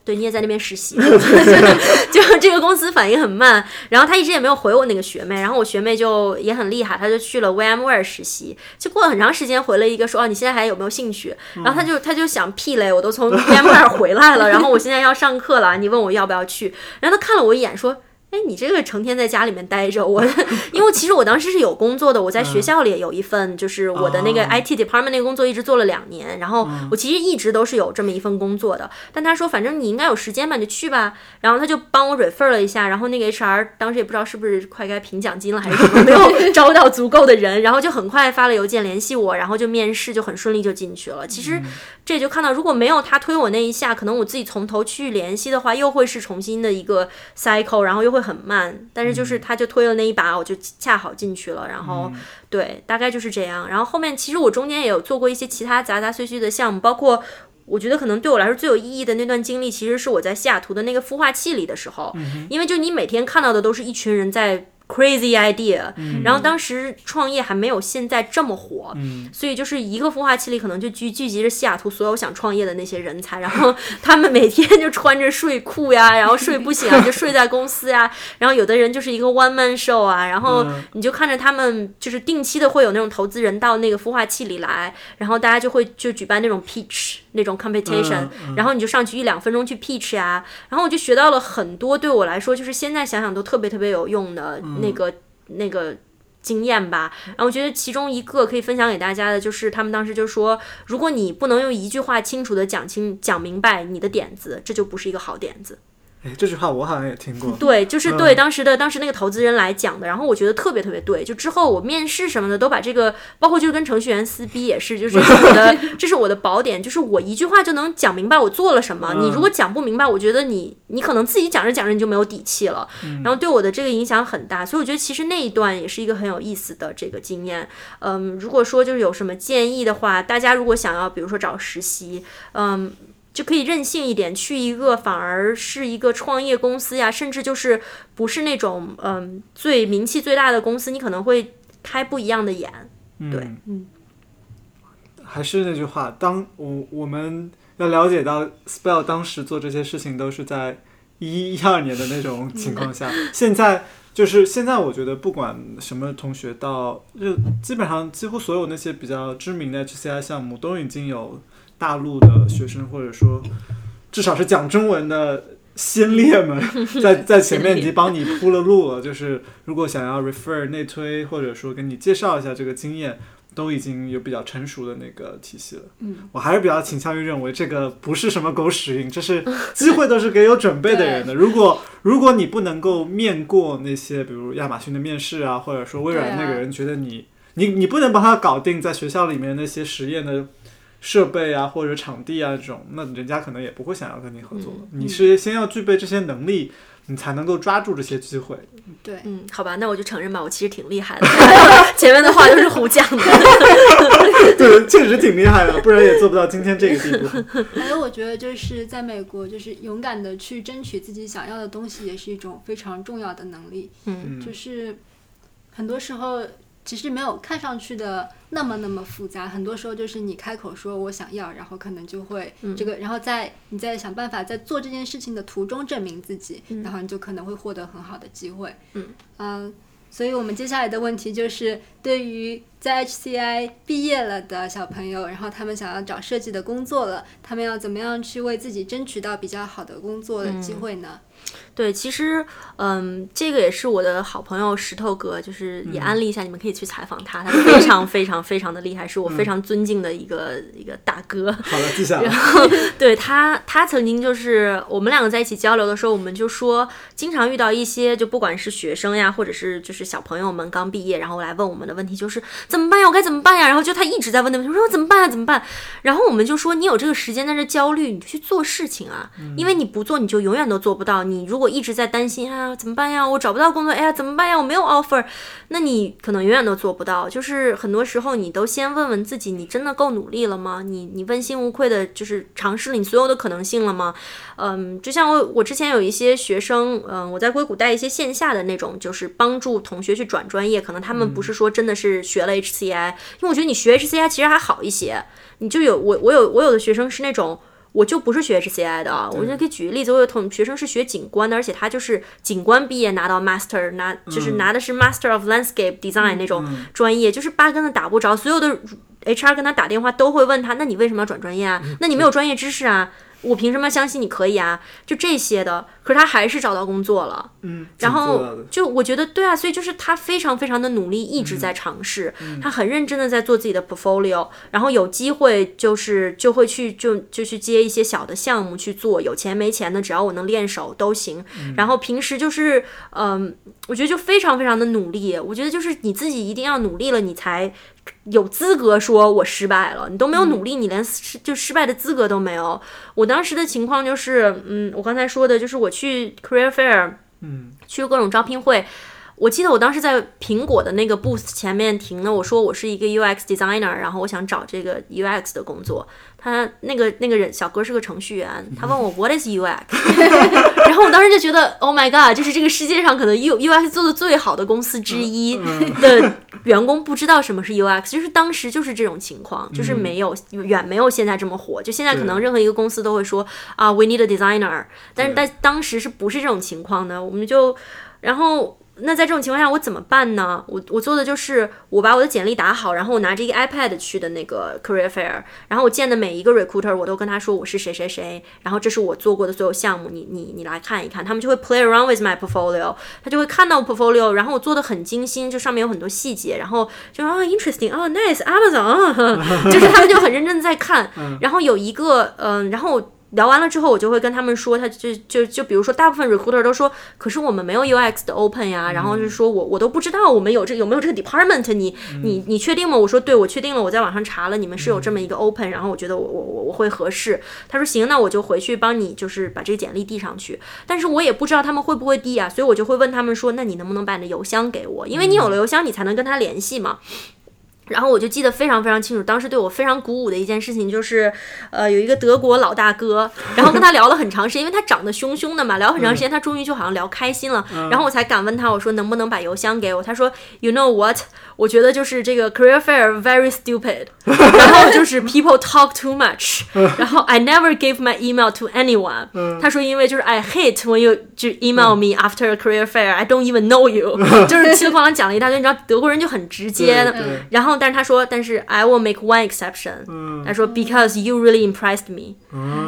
对，你也在那边实习，[laughs] 就这个公司反应很慢，然后他一直也没有回我那个学妹，然后我学妹就也很厉害，她就去了 VMware 实习，就过了很长时间回了一个说，哦，你现在还有没有兴趣？然后他就他就想屁嘞，我都从 VMware 回来了，然后我现在要上课了，你问我要不要去？然后他看了我一眼说。哎，你这个成天在家里面待着，我 [laughs] 因为其实我当时是有工作的，我在学校里有一份，就是我的那个 IT department 那个工作一直做了两年，然后我其实一直都是有这么一份工作的。但他说，反正你应该有时间吧，你就去吧。然后他就帮我 refer 了一下，然后那个 HR 当时也不知道是不是快该评奖金了还是什么，没有 [laughs] 招到足够的人，然后就很快发了邮件联系我，然后就面试就很顺利就进去了。其实这就看到，如果没有他推我那一下，可能我自己从头去联系的话，又会是重新的一个 cycle，然后又会。很慢，但是就是他就推了那一把，我就恰好进去了。然后对，大概就是这样。然后后面其实我中间也有做过一些其他杂杂碎碎的项目，包括我觉得可能对我来说最有意义的那段经历，其实是我在西雅图的那个孵化器里的时候，因为就你每天看到的都是一群人在。Crazy idea，然后当时创业还没有现在这么火，所以就是一个孵化器里可能就聚聚集着西雅图所有想创业的那些人才，然后他们每天就穿着睡裤呀，[laughs] 然后睡不醒就睡在公司呀，然后有的人就是一个 one man show 啊，然后你就看着他们就是定期的会有那种投资人到那个孵化器里来，然后大家就会就举办那种 pitch 那种 competition，然后你就上去一两分钟去 pitch 呀，然后我就学到了很多对我来说就是现在想想都特别特别有用的。那个那个经验吧，然后我觉得其中一个可以分享给大家的，就是他们当时就说，如果你不能用一句话清楚的讲清讲明白你的点子，这就不是一个好点子。哎，这句话我好像也听过。对，就是对当时的当时那个投资人来讲的，然后我觉得特别特别对。就之后我面试什么的都把这个，包括就是跟程序员撕逼也是，就是我的 [laughs] 这是我的宝典，就是我一句话就能讲明白我做了什么。你如果讲不明白，我觉得你你可能自己讲着讲着你就没有底气了。然后对我的这个影响很大，所以我觉得其实那一段也是一个很有意思的这个经验。嗯，如果说就是有什么建议的话，大家如果想要比如说找实习，嗯。就可以任性一点，去一个反而是一个创业公司呀，甚至就是不是那种嗯最名气最大的公司，你可能会开不一样的眼。对，嗯，还是那句话，当我我们要了解到 Spell 当时做这些事情都是在一一二年的那种情况下，[laughs] 现在就是现在，我觉得不管什么同学到，就基本上几乎所有那些比较知名的 HCI 项目都已经有。大陆的学生，或者说至少是讲中文的先烈们，[laughs] 在在前面已经帮你铺了路了。就是如果想要 refer 内推，或者说给你介绍一下这个经验，都已经有比较成熟的那个体系了。嗯，我还是比较倾向于认为这个不是什么狗屎运，这是机会都是给有准备的人的。如果如果你不能够面过那些，比如亚马逊的面试啊，或者说微软那个人觉得你你你不能帮他搞定在学校里面那些实验的。设备啊，或者场地啊，这种，那人家可能也不会想要跟你合作。你是先要具备这些能力，你才能够抓住这些机会。对，嗯，好吧，那我就承认吧，我其实挺厉害的。[laughs] 前面的话都是胡讲的。[laughs] 对，确实挺厉害的，不然也做不到今天这个地步。[laughs] 还有，我觉得就是在美国，就是勇敢的去争取自己想要的东西，也是一种非常重要的能力。嗯，就是很多时候。其实没有看上去的那么那么复杂，很多时候就是你开口说我想要，然后可能就会这个，然后在你在想办法在做这件事情的途中证明自己，然后你就可能会获得很好的机会。嗯嗯，所以我们接下来的问题就是，对于在 HCI 毕业了的小朋友，然后他们想要找设计的工作了，他们要怎么样去为自己争取到比较好的工作的机会呢？对，其实，嗯，这个也是我的好朋友石头哥，就是也安利一下，你们可以去采访他，他非常 [laughs] 非常非常的厉害，是我非常尊敬的一个一个大哥。好了，记下然后，对他，他曾经就是我们两个在一起交流的时候，我们就说，经常遇到一些，就不管是学生呀，或者是就是小朋友们刚毕业，然后来问我们的问题就是怎么办呀，我该怎么办呀？然后就他一直在问的问题，说怎么办呀，怎么办？然后我们就说，你有这个时间在这焦虑，你就去做事情啊，因为你不做，你就永远都做不到。你如果一直在担心啊，怎么办呀？我找不到工作，哎呀，怎么办呀？我没有 offer，那你可能永远都做不到。就是很多时候，你都先问问自己，你真的够努力了吗？你你问心无愧的，就是尝试了你所有的可能性了吗？嗯，就像我我之前有一些学生，嗯，我在硅谷带一些线下的那种，就是帮助同学去转专业，可能他们不是说真的是学了 HCI，因为我觉得你学 HCI 其实还好一些，你就有我我有我有的学生是那种。我就不是学 HCI 的啊，我现在可以举个例子，我有同学生是学景观的，而且他就是景观毕业拿到 Master，拿就是拿的是 Master of Landscape Design 那种专业，就是八竿子打不着，所有的 HR 跟他打电话都会问他，那你为什么要转专业啊？那你没有专业知识啊？我凭什么相信你可以啊？就这些的，可是他还是找到工作了。嗯，然后就我觉得对啊，所以就是他非常非常的努力，一直在尝试，他很认真的在做自己的 portfolio，然后有机会就是就会去就就去接一些小的项目去做，有钱没钱的，只要我能练手都行。然后平时就是嗯，我觉得就非常非常的努力。我觉得就是你自己一定要努力了，你才。有资格说我失败了，你都没有努力，你连失就失败的资格都没有。我当时的情况就是，嗯，我刚才说的就是我去 career fair，嗯，去各种招聘会。我记得我当时在苹果的那个 booth 前面停了，我说我是一个 UX designer，然后我想找这个 UX 的工作。他那个那个人小哥是个程序员，他问我 What is UX？[laughs] 然后我当时就觉得 Oh my God，就是这个世界上可能 U UX 做的最好的公司之一的员工不知道什么是 UX，就是当时就是这种情况，就是没有远没有现在这么火。就现在可能任何一个公司都会说啊 We need a designer，但是在当时是不是这种情况呢？我们就然后。那在这种情况下，我怎么办呢？我我做的就是我把我的简历打好，然后我拿着一个 iPad 去的那个 career fair，然后我见的每一个 recruiter，我都跟他说我是谁谁谁，然后这是我做过的所有项目，你你你来看一看，他们就会 play around with my portfolio，他就会看到 portfolio，然后我做的很精心，就上面有很多细节，然后就啊 interesting 啊 nice Amazon，[laughs] 就是他们就很认真的在看，然后有一个嗯，然后。聊完了之后，我就会跟他们说，他就就就比如说，大部分 recruiter 都说，可是我们没有 UX 的 open 呀，然后就是说我我都不知道我们有这有没有这个 department，你你你确定吗？我说对，我确定了，我在网上查了，你们是有这么一个 open，然后我觉得我我我我会合适。他说行，那我就回去帮你就是把这个简历递上去，但是我也不知道他们会不会递啊，所以我就会问他们说，那你能不能把你的邮箱给我？因为你有了邮箱，你才能跟他联系嘛。然后我就记得非常非常清楚，当时对我非常鼓舞的一件事情就是，呃，有一个德国老大哥，然后跟他聊了很长时间，因为他长得凶凶的嘛，聊很长时间，他终于就好像聊开心了，然后我才敢问他，我说能不能把邮箱给我？他说，You know what？我觉得就是这个 career fair very stupid，[laughs] 然后就是 people talk too much，[laughs] 然后 I never give my email to anyone。他说因为就是 I hate when you 就 email me after a career fair，I don't even know you，[laughs] 就是稀里哗啦讲了一大堆，你知道德国人就很直接，然后。但是他说，但是 I will make one exception。他说，because you really impressed me。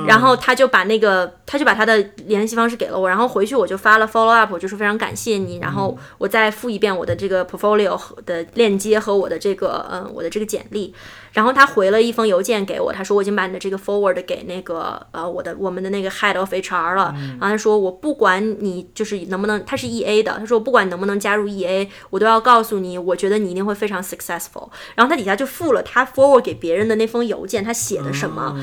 然后他就把那个，他就把他的联系方式给了我。然后回去我就发了 follow up，就是非常感谢你。然后我再复一遍我的这个 portfolio 的链接和我的这个，嗯，我的这个简历。然后他回了一封邮件给我，他说我已经把你的这个 forward 给那个呃我的我们的那个 head of HR 了。然后他说我不管你就是能不能，他是 EA 的，他说我不管你能不能加入 EA，我都要告诉你，我觉得你一定会非常 successful。然后他底下就附了他 forward 给别人的那封邮件，他写的什么？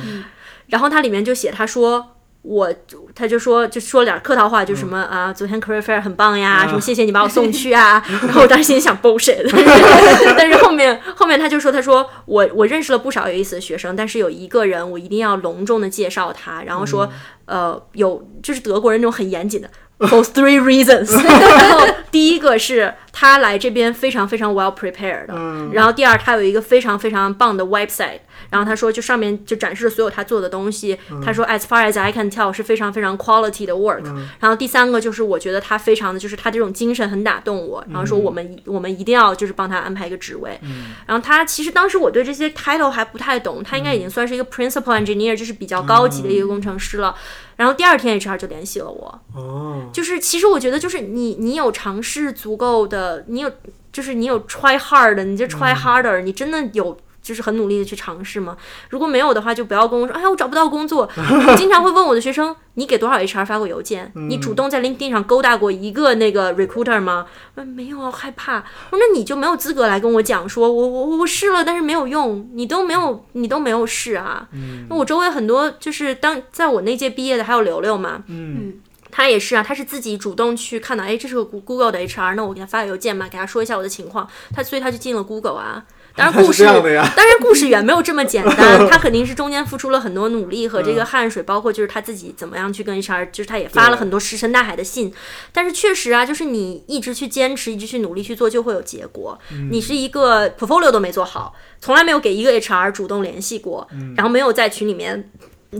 然后他里面就写他说。我他就说就说了点客套话，就什么啊，昨天 career fair 很棒呀，什么谢谢你把我送去啊。[laughs] 然后我当时心里想 bullshit，[laughs] 但是后面后面他就说，他说我我认识了不少有意思的学生，但是有一个人我一定要隆重的介绍他，然后说呃有就是德国人那种很严谨的。For three reasons，[laughs] 然后第一个是他来这边非常非常 well prepared，然后第二他有一个非常非常棒的 website，然后他说就上面就展示了所有他做的东西，他说 as far as I can tell 是非常非常 quality 的 work，然后第三个就是我觉得他非常的就是他这种精神很打动我，然后说我们我们一定要就是帮他安排一个职位，然后他其实当时我对这些 title 还不太懂，他应该已经算是一个 principal engineer，就是比较高级的一个工程师了。然后第二天 HR 就联系了我，哦，就是其实我觉得就是你你有尝试足够的，你有就是你有 try hard，你就 try harder，你真的有。就是很努力的去尝试嘛。如果没有的话，就不要跟我说，哎呀，我找不到工作。[laughs] 我经常会问我的学生，你给多少 HR 发过邮件？你主动在 LinkedIn 上勾搭过一个那个 recruiter 吗？嗯没有啊，害怕。我说那你就没有资格来跟我讲，说我我我试了，但是没有用。你都没有，你都没有试啊。那我周围很多就是当在我那届毕业的还有刘刘嘛，嗯，他也是啊，他是自己主动去看到，哎，这是个 Google 的 HR，那我给他发个邮件嘛，给他说一下我的情况，他所以他就进了 Google 啊。当然故事，当然故事远没有这么简单。[laughs] 他肯定是中间付出了很多努力和这个汗水，包括就是他自己怎么样去跟 HR，就是他也发了很多石沉大海的信。但是确实啊，就是你一直去坚持，一直去努力去做，就会有结果。你是一个 portfolio 都没做好，从来没有给一个 HR 主动联系过，然后没有在群里面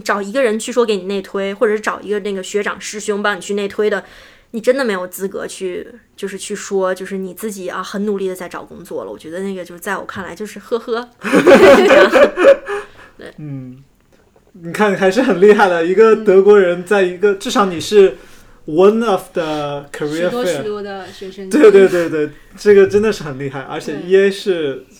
找一个人去说给你内推，或者是找一个那个学长师兄帮你去内推的。你真的没有资格去，就是去说，就是你自己啊，很努力的在找工作了。我觉得那个就是在我看来就是呵呵。[laughs] 对，嗯，你看还是很厉害的一个德国人，在一个至少你是 one of the career 许多许多的学生。对对对对。这个真的是很厉害，而且 E A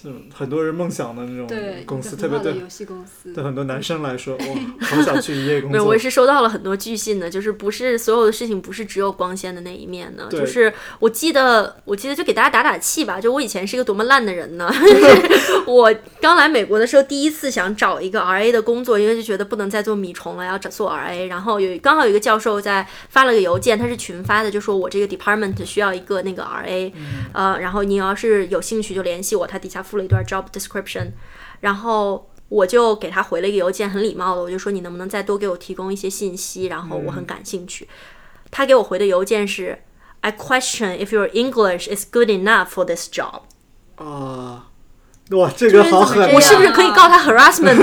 是很多人梦想的那种公司，特别对游戏公司，对很多男生来说，[laughs] 哇，好想去一夜工作。没有，我是收到了很多巨信的，就是不是所有的事情不是只有光鲜的那一面呢。就是我记得，我记得就给大家打打气吧。就我以前是一个多么烂的人呢？[laughs] 我刚来美国的时候，第一次想找一个 R A 的工作，因为就觉得不能再做米虫了，要找做 R A。然后有刚好有一个教授在发了个邮件，他是群发的，就说我这个 department 需要一个那个 R A，呃。然后你要是有兴趣就联系我，他底下附了一段 job description，然后我就给他回了一个邮件，很礼貌的，我就说你能不能再多给我提供一些信息，然后我很感兴趣。他给我回的邮件是 I question if your English is good enough for this job。啊，哇，这个好狠！我是不是可以告他 [laughs] harassment？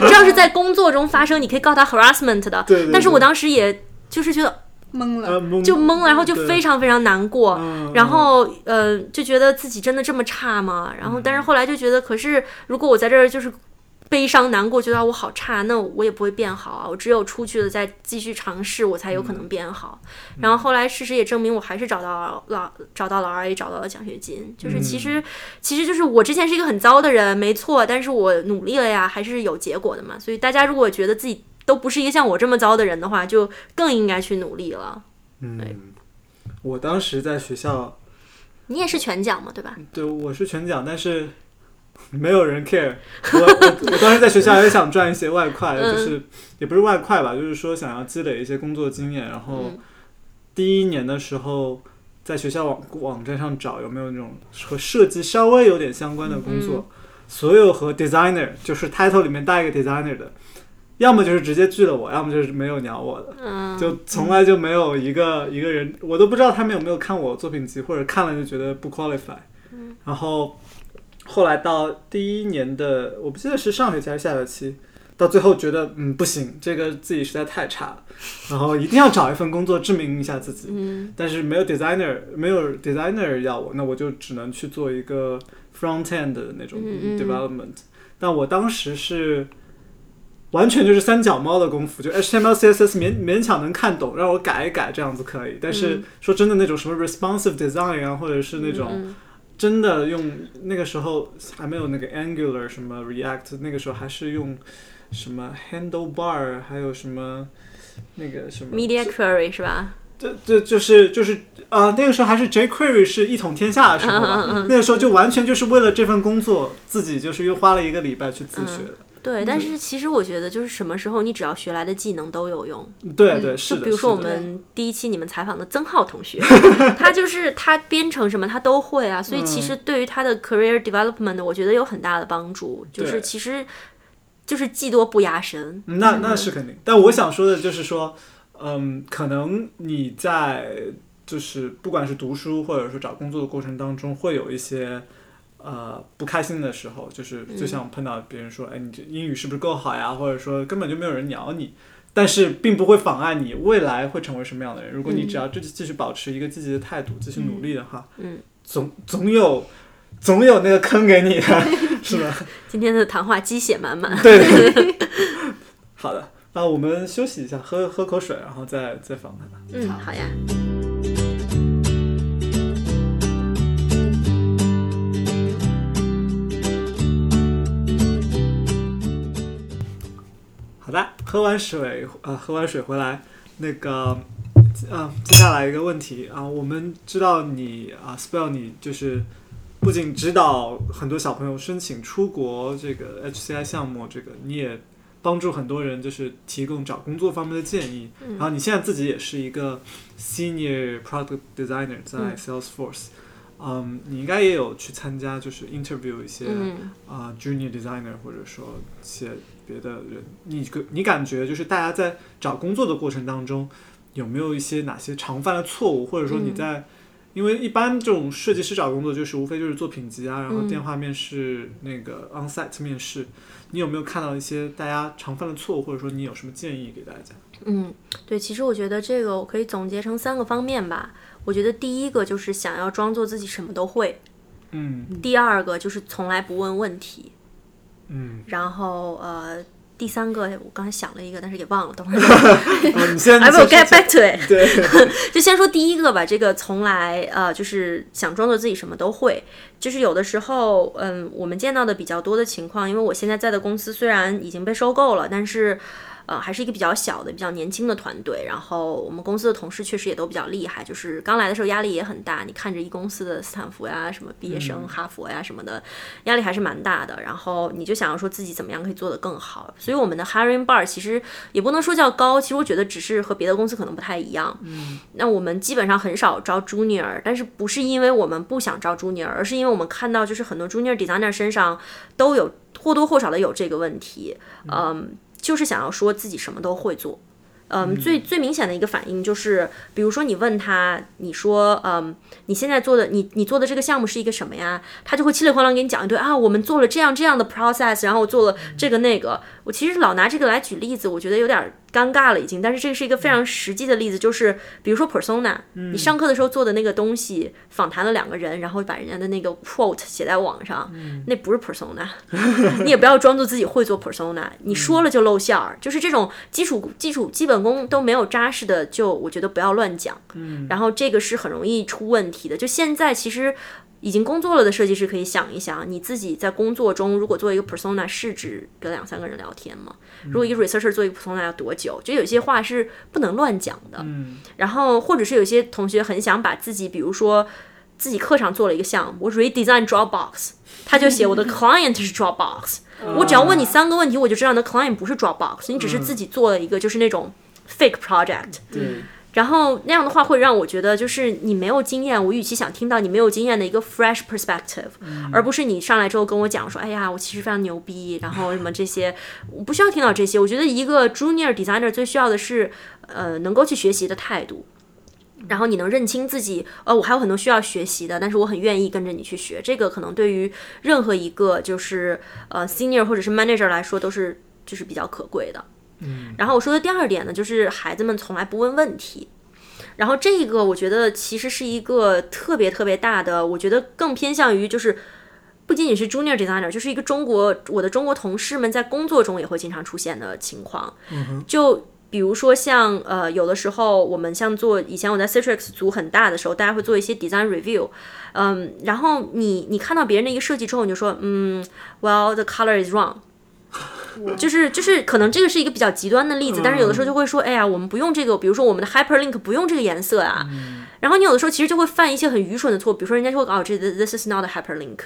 这要 [laughs] 是在工作中发生，你可以告他 harassment 的。对。但是我当时也就是觉得。懵了，就懵了，然后就非常非常难过，然后呃，就觉得自己真的这么差吗？然后，但是后来就觉得，可是如果我在这儿就是悲伤难过，觉得我好差，那我也不会变好啊。我只有出去了，再继续尝试，我才有可能变好。然后后来事实也证明，我还是找到了，找到了 R A，找到了奖学金。就是其实，其实就是我之前是一个很糟的人，没错，但是我努力了呀，还是有结果的嘛。所以大家如果觉得自己。都不是一个像我这么糟的人的话，就更应该去努力了。嗯，我当时在学校，你也是全奖嘛，对吧？对，我是全奖，但是 [laughs] 没有人 care 我。我我当时在学校也想赚一些外快，嗯就是也不是外快吧，就是说想要积累一些工作经验。然后嗯第一年的时候，在学校网网站上找有没有那种和设计稍微有点相关的工作，所有和 designer 就是 title 里面带一个 designer 的，要么就是直接拒了我，要么就是没有鸟我的。嗯，就从来就没有一个一个人，我都不知道他们有没有看我作品集，或者看了就觉得不 qualify。然后后来到第一年的，我不记得是上学期还是下学期，到最后觉得嗯不行，这个自己实在太差了，然后一定要找一份工作证明一下自己。嗯但是没有 designer，没有 designer 要我，那我就只能去做一个 front end 的那种嗯嗯 development。但我当时是完全就是三脚猫的功夫，就 HTML、CSS 勉勉强能看懂，让我改一改这样子可以。但是嗯说真的，那种什么 responsive design 啊，或者是那种嗯真的用那个时候还没有那个 Angular 什么 React，那个时候还是用什么 Handlebar，还有什么那个什么 media query 是吧？这这就是就是啊、那个时候还是 jQuery 是一统天下的时候那个时候就完全就是为了这份工作，自己就是又花了一个礼拜去自学的。对，但是其实我觉得，就是什么时候你只要学来的技能都有用。对对，是的。就比如说我们第一期你们采访的曾浩同学，[laughs] 他就是他编程什么他都会啊，所以其实对于他的 career development，我觉得有很大的帮助。就是其实就是技多不压身。嗯那那是肯定，但我想说的就是说，嗯，可能你在就是不管是读书或者说找工作的过程当中，会有一些呃不开心的时候，就是就像碰到别人说，哎，你这英语是不是够好呀？或者说根本就没有人鸟你。但是并不会妨碍你未来会成为什么样的人。如果你只要继继续保持一个积极的态度，继续努力的话，嗯，总总有总有那个坑给你的，[laughs] 是吧？今天的谈话鸡血满满。对 [laughs] 对对。[laughs] 好的，那我们休息一下，喝喝口水，然后再再访谈吧。嗯，好呀。好的，喝完水，呃，喝完水回来，那个，呃，接下来一个问题啊、我们知道你啊、spell 你就是不仅指导很多小朋友申请出国这个 HCI 项目，这个你也帮助很多人就是提供找工作方面的建议。然后你现在自己也是一个 senior product designer 在嗯。Salesforce，嗯你应该也有去参加就是 interview 一些嗯。啊、junior designer 或者说一些别的人，你个你感觉就是大家在找工作的过程当中，有没有一些哪些常犯的错误，或者说你嗯。在，因为一般这种设计师找工作就是无非就是作品集啊，然后嗯。电话面试、那个 onsite 面试，你有没有看到一些大家常犯的错误，或者说你有什么建议给大家？嗯，对，其实我觉得这个我可以总结成三个方面吧。我觉得第一个就是想要装作自己什么都会，嗯。第二个就是从来不问问题，嗯，然后呃，第三个我刚才想了一个，但是给忘了，等会儿 [laughs] 你先 I 你 will get back to it。对，[laughs] 就先说第一个吧，这个从来呃，就是想装作自己什么都会，就是有的时候，嗯，我们见到的比较多的情况，因为我现在在的公司虽然已经被收购了，但是。呃，还是一个比较小的、比较年轻的团队。然后我们公司的同事确实也都比较厉害，就是刚来的时候压力也很大。你看着一公司的斯坦福呀、什么毕业生、哈佛呀什么的，压力还是蛮大的。然后你就想要说自己怎么样可以做得更好。所以我们的 hiring bar 其实也不能说叫高，其实我觉得只是和别的公司可能不太一样。嗯那我们基本上很少招 junior，但是不是因为我们不想招 junior，而是因为我们看到就是很多 junior designer 身上都有或多或少的有这个问题，嗯，就是想要说自己什么都会做。嗯，最最明显的一个反应就是，比如说你问他，你说，嗯，你现在做的，你你做的这个项目是一个什么呀？他就会稀里哗啦给你讲一堆啊，我们做了这样这样的 process，然后我做了这个那个。我其实老拿这个来举例子，我觉得有点尴尬了已经。但是这是一个非常实际的例子，就是比如说 persona，、你上课的时候做的那个东西，访谈了两个人，然后把人家的那个 quote 写在网上，那不是 persona。[laughs] 你也不要装作自己会做 persona，你说了就露馅儿，就是这种基础基础基本功都没有扎实的，就我觉得不要乱讲。嗯，然后这个是很容易出问题的。就现在其实。已经工作了的设计师可以想一想，你自己在工作中如果做一个 persona，是指跟两三个人聊天吗？如果一个 researcher 做一个 persona 要多久？就有些话是不能乱讲的。嗯然后或者是有些同学很想把自己，比如说自己课上做了一个项目，我 redesign Dropbox，他就写我的 [laughs] client 是 Dropbox，我只要问你三个问题，我就知道你的 client 不是 Dropbox，你只是自己做了一个就是那种 fake project。对，然后那样的话会让我觉得，就是你没有经验。我与其想听到你没有经验的一个 fresh perspective，、而不是你上来之后跟我讲说，哎呀，我其实非常牛逼，然后什么这些，我不需要听到这些。我觉得一个 junior designer 最需要的是，呃，能够去学习的态度。然后你能认清自己，呃，我还有很多需要学习的，但是我很愿意跟着你去学。这个可能对于任何一个就是呃 senior 或者是 manager 来说都是就是比较可贵的。嗯然后我说的第二点呢，就是孩子们从来不问问题。然后这个我觉得其实是一个特别特别大的，我觉得更偏向于就是不仅仅是 junior designer，就是一个中国我的中国同事们在工作中也会经常出现的情况。就比如说像呃，有的时候我们像做以前我在 Citrix 组很大的时候，大家会做一些 design review，嗯，然后你你看到别人的一个设计之后，你就说，嗯，well the color is wrong。就是就是可能这个是一个比较极端的例子，但是有的时候就会说，哎呀，我们不用这个，比如说我们的 hyperlink 不用这个颜色啊。然后你有的时候其实就会犯一些很愚蠢的错，比如说人家就会哦，这 this is not a hyperlink，、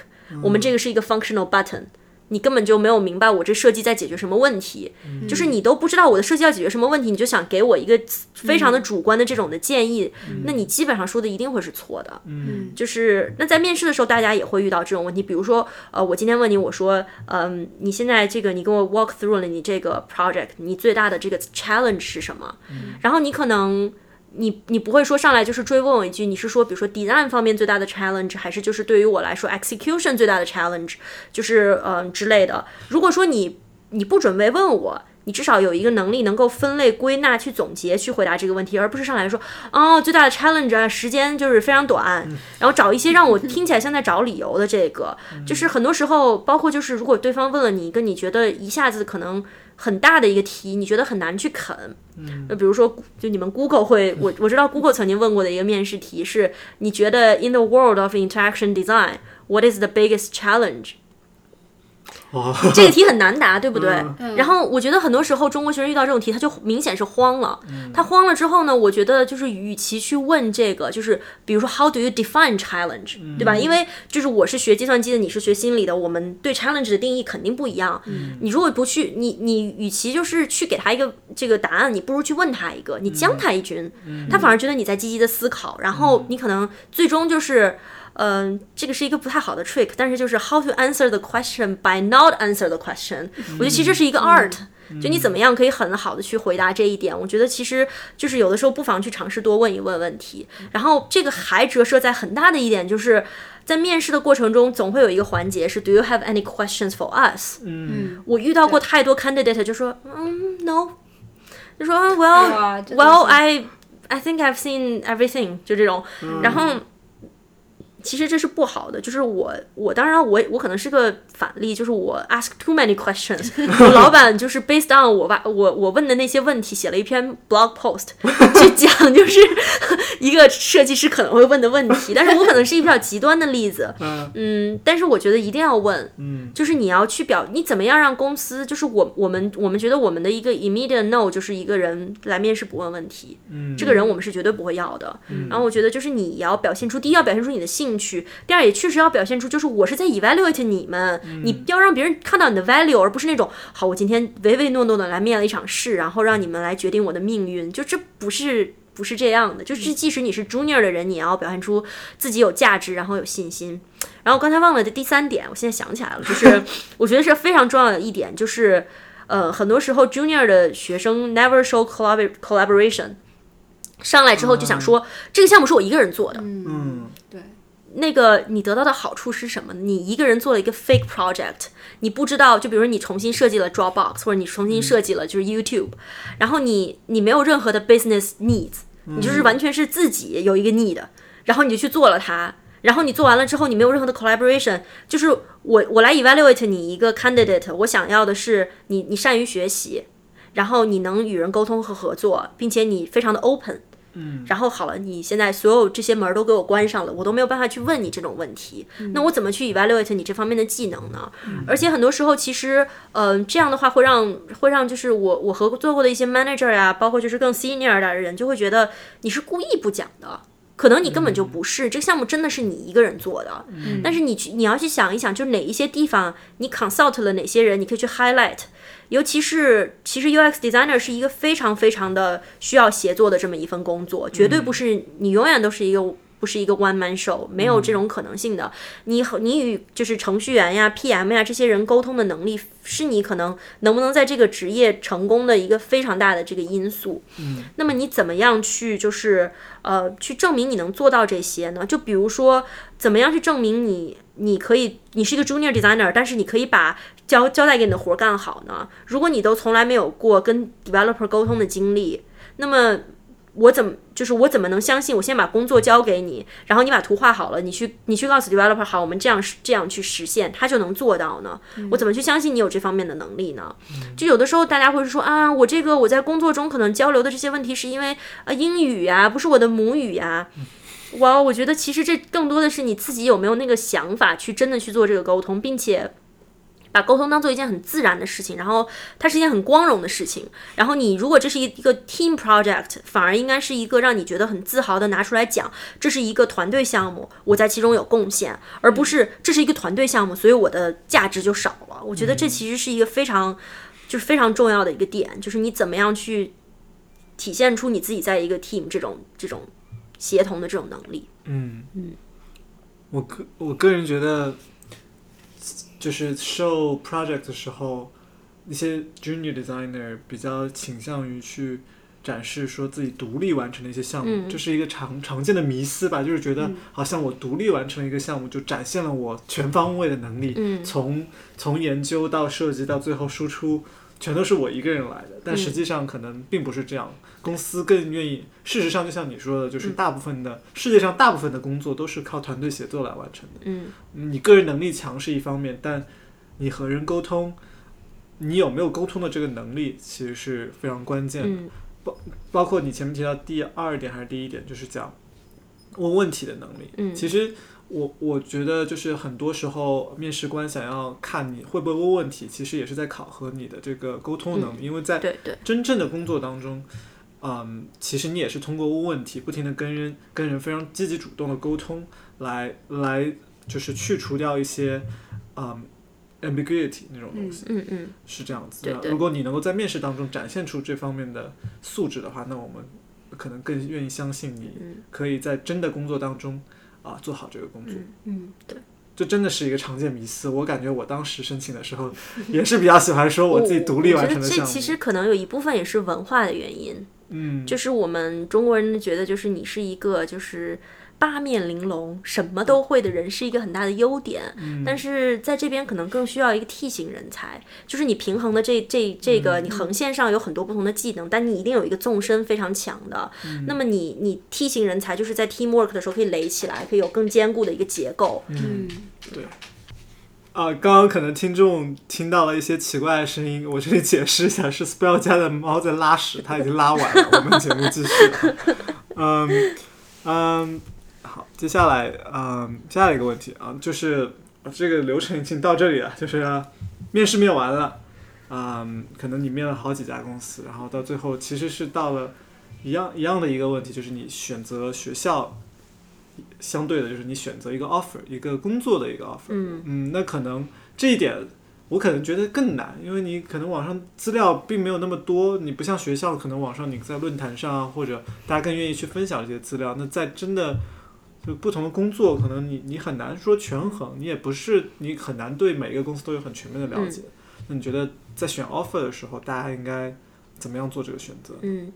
我们这个是一个 functional button。你根本就没有明白我这设计在解决什么问题，就是你都不知道我的设计要解决什么问题，你就想给我一个非常的主观的这种的建议，那你基本上说的一定会是错的。嗯就是那在面试的时候，大家也会遇到这种问题，比如说，呃，我今天问你，我说，嗯，你现在这个你跟我 walk through 了你这个 project，你最大的这个 challenge 是什么？然后你可能。你你不会说上来就是追问我一句，你是说比如说 design 方面最大的 challenge，还是就是对于我来说 execution 最大的 challenge，就是嗯、呃之类的。如果说你你不准备问我，你至少有一个能力能够分类归纳、去总结、去回答这个问题，而不是上来说哦最大的 challenge 啊，时间就是非常短，然后找一些让我 [laughs] 听起来像在找理由的这个，就是很多时候，包括就是如果对方问了你一个你觉得一下子可能很大的一个题，你觉得很难去啃，嗯比如说就你们 Google 会，我我知道 Google 曾经问过的一个面试题是，你觉得 in the world of interaction design what is the biggest challenge？哦，[laughs] 这个题很难答，对不对？嗯然后我觉得很多时候中国学生遇到这种题，他就明显是慌了。他慌了之后呢，我觉得就是与其去问这个，就是比如说 How do you define challenge，、对吧？因为就是我是学计算机的，你是学心理的，我们对 challenge 的定义肯定不一样。你如果不去，你你与其就是去给他一个这个答案，你不如去问他一个，你将他一军，他反而觉得你在积极的思考，然后你可能最终就是。嗯，这个是一个不太好的 trick，但是就是 how to answer the question by not answer the question，、我觉得其实这是一个 art，、就你怎么样可以很好的去回答这一点。我觉得其实就是有的时候不妨去尝试多问一问问题。然后这个还折射在很大的一点就是。在面试的过程中，总会有一个环节是 Do you have any questions for us？嗯我遇到过太多 candidate 就说嗯 no，就说哇 well 这都 well 是 I I think I've seen everything 就这种，然后。其实这是不好的，就是我我当然我我可能是个反例，就是我 ask too many questions，[laughs] 我老板就是 based on 我把我我问的那些问题写了一篇 blog post [laughs] 去讲，就是一个设计师可能会问的问题，但是我可能是一个比较极端的例子，[laughs] 嗯。嗯，但是我觉得一定要问，嗯。就是你要去表，你怎么样让公司，就是我我们我们觉得我们的一个 immediate no 就是一个人来面试不问问题，嗯，这个人我们是绝对不会要的。然后我觉得就是你要表现出，第一要表现出你的兴趣，第二也确实要表现出就是我是在 evaluate 你们，你要让别人看到你的 value，而不是那种好我今天唯唯诺诺的来面了一场试，然后让你们来决定我的命运，就这不是。不是这样的，就是即使你是 junior 的人，你也要表现出自己有价值，然后有信心。然后刚才忘了的第三点，我现在想起来了，就是 [laughs] 我觉得是非常重要的一点，就是呃，很多时候 junior 的学生 never show collabor collaboration，上来之后就想说、这个项目是我一个人做的，嗯。对，那个你得到的好处是什么呢？你一个人做了一个 fake project，你不知道，就比如说你重新设计了 Dropbox，或者你重新设计了就是 YouTube，、然后你你没有任何的 business needs，你就是完全是自己有一个 need，然后你就去做了它。然后你做完了之后，你没有任何的 collaboration，就是我我来 evaluate 你一个 candidate，我想要的是你你善于学习，然后你能与人沟通和合作，并且你非常的 open，嗯，然后好了，你现在所有这些门儿都给我关上了，我都没有办法去问你这种问题。那我怎么去 evaluate 你这方面的技能呢？而且很多时候，其实，嗯、这样的话会让会让就是我我合作过的一些 manager 呀、包括就是更 senior 的人，就会觉得你是故意不讲的。可能你根本就不是，这个项目真的是你一个人做的，但是你去你要去想一想，就是哪一些地方你 consult 了哪些人，你可以去 highlight。尤其是，其实 UX designer 是一个非常非常的需要协作的这么一份工作，绝对不是你永远都是一个不是一个 one man show，没有这种可能性的。你和你与就是程序员呀、PM 呀这些人沟通的能力，是你可能能不能在这个职业成功的一个非常大的这个因素。嗯，那么你怎么样去就是呃去证明你能做到这些呢？就比如说，怎么样去证明你你可以你是一个 junior designer，但是你可以把交交代给你的活儿干好呢？如果你都从来没有过跟 developer 沟通的经历，那么我怎么就是我怎么能相信我先把工作交给你，然后你把图画好了，你去你去告诉 developer 好，我们这样这样去实现，他就能做到呢？我怎么去相信你有这方面的能力呢？就有的时候大家会说啊，我这个我在工作中可能交流的这些问题是因为啊英语呀、不是我的母语呀、哇，我觉得其实这更多的是你自己有没有那个想法去真的去做这个沟通，并且把沟通当做一件很自然的事情，然后它是一件很光荣的事情。然后你如果这是一一个 team project，反而应该是一个让你觉得很自豪的拿出来讲，这是一个团队项目，我在其中有贡献，而不是这是一个团队项目，所以我的价值就少了。我觉得这其实是一个非常就是非常重要的一个点，就是你怎么样去体现出你自己在一个 team 这种这种协同的这种能力。嗯嗯，我个我个人觉得，就是 show project 的时候，一些 junior designer 比较倾向于去展示说自己独立完成的一些项目，嗯。这是一个常常见的迷思吧，就是觉得好像我独立完成一个项目，就展现了我全方位的能力，嗯。从从研究到设计到最后输出，全都是我一个人来的。但实际上可能并不是这样，公司更愿意。事实上，就像你说的，就是大部分的、世界上大部分的工作都是靠团队协作来完成的。嗯你个人能力强是一方面，但你和人沟通，你有没有沟通的这个能力，其实是非常关键的。嗯包括你前面提到第二点还是第一点，就是讲问问题的能力。嗯其实我我觉得就是很多时候面试官想要看你会不会问问题，其实也是在考核你的这个沟通能力，因为在真正的工作当中，嗯，其实你也是通过问问题，不停的跟人跟人非常积极主动的沟通，来来就是去除掉一些嗯 ambiguity 那种东西。嗯嗯是这样子对对的。如果你能够在面试当中展现出这方面的素质的话，那我们可能更愿意相信你嗯可以在真的工作当中啊做好这个工作。嗯，对。这真的是一个常见迷思。我感觉我当时申请的时候也是比较喜欢说我自己独立完成的项目。得这其实可能有一部分也是文化的原因，嗯，就是我们中国人觉得，就是你是一个就是八面玲珑、什么都会的人，是一个很大的优点。嗯但是在这边可能更需要一个 T 型人才，就是你平衡的这这这个，你横线上有很多不同的技能，但你一定有一个纵深非常强的。那么你你 T 型人才就是在 teamwork 的时候可以垒起来，可以有更坚固的一个结构。嗯，啊，刚刚可能听众听到了一些奇怪的声音，我这里解释一下，是 Spell 家的猫在拉屎，它已经拉完了，我们节目继续。[laughs] 嗯嗯，好，接下来嗯，接下来一个问题啊，就是这个流程已经到这里了，就是、面试面完了，嗯，可能你面了好几家公司，然后到最后其实是到了一样一样的一个问题，就是你选择学校。相对的，就是你选择一个 offer，一个工作的一个 offer，嗯嗯，那可能这一点我可能觉得更难，因为你可能网上资料并没有那么多，你不像学校，可能网上你在论坛上啊，或者大家更愿意去分享这些资料。那在真的就不同的工作，可能你你很难说权衡，你也不是你很难对每一个公司都有很全面的了解。那你觉得在选 offer 的时候，大家应该怎么样做这个选择？嗯，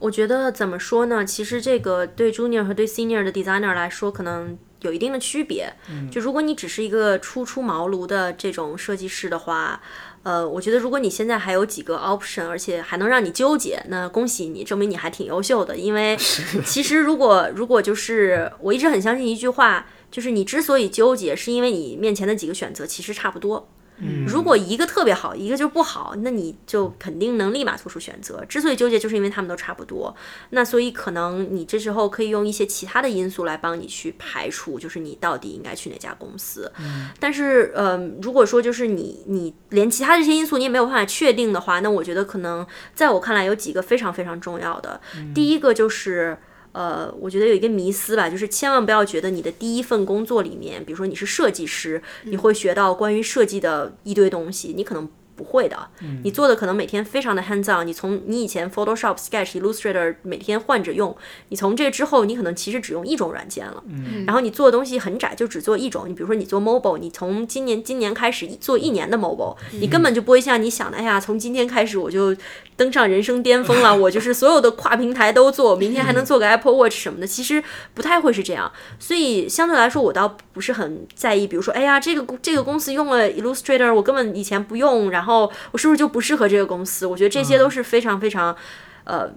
我觉得怎么说呢？其实这个对 junior 和对 senior 的 designer 来说，可能有一定的区别。就如果你只是一个初出茅庐的这种设计师的话，呃，我觉得如果你现在还有几个 option，而且还能让你纠结，那恭喜你，证明你还挺优秀的。因为 [laughs] 其实如果如果就是我一直很相信一句话，就是你之所以纠结，是因为你面前的几个选择其实差不多。嗯如果一个特别好，一个就不好，那你就肯定能立马做出选择。之所以纠结，就是因为他们都差不多。那所以可能你这时候可以用一些其他的因素来帮你去排除，就是你到底应该去哪家公司。但是，呃，如果说就是你你连其他这些因素你也没有办法确定的话，那我觉得可能在我看来有几个非常非常重要的。第一个就是。呃，我觉得有一个迷思吧，就是千万不要觉得你的第一份工作里面，比如说你是设计师，你会学到关于设计的一堆东西，你可能不会的。你做的可能每天非常的 hands on，你从你以前 Photoshop、Sketch、Illustrator 每天换着用，你从这之后，你可能其实只用一种软件了。然后你做的东西很窄，就只做一种。你比如说你做 mobile，你从今年今年开始做一年的 mobile，你根本就不会像你想的，哎呀，从今天开始我就登上人生巅峰了，[laughs] 我就是所有的跨平台都做，明天还能做个 Apple Watch 什么的。其实不太会是这样，所以相对来说，我倒不是很在意。比如说，哎呀，这个这个公司用了 Illustrator，我根本以前不用，然后我是不是就不适合这个公司？我觉得这些都是非常非常，呃，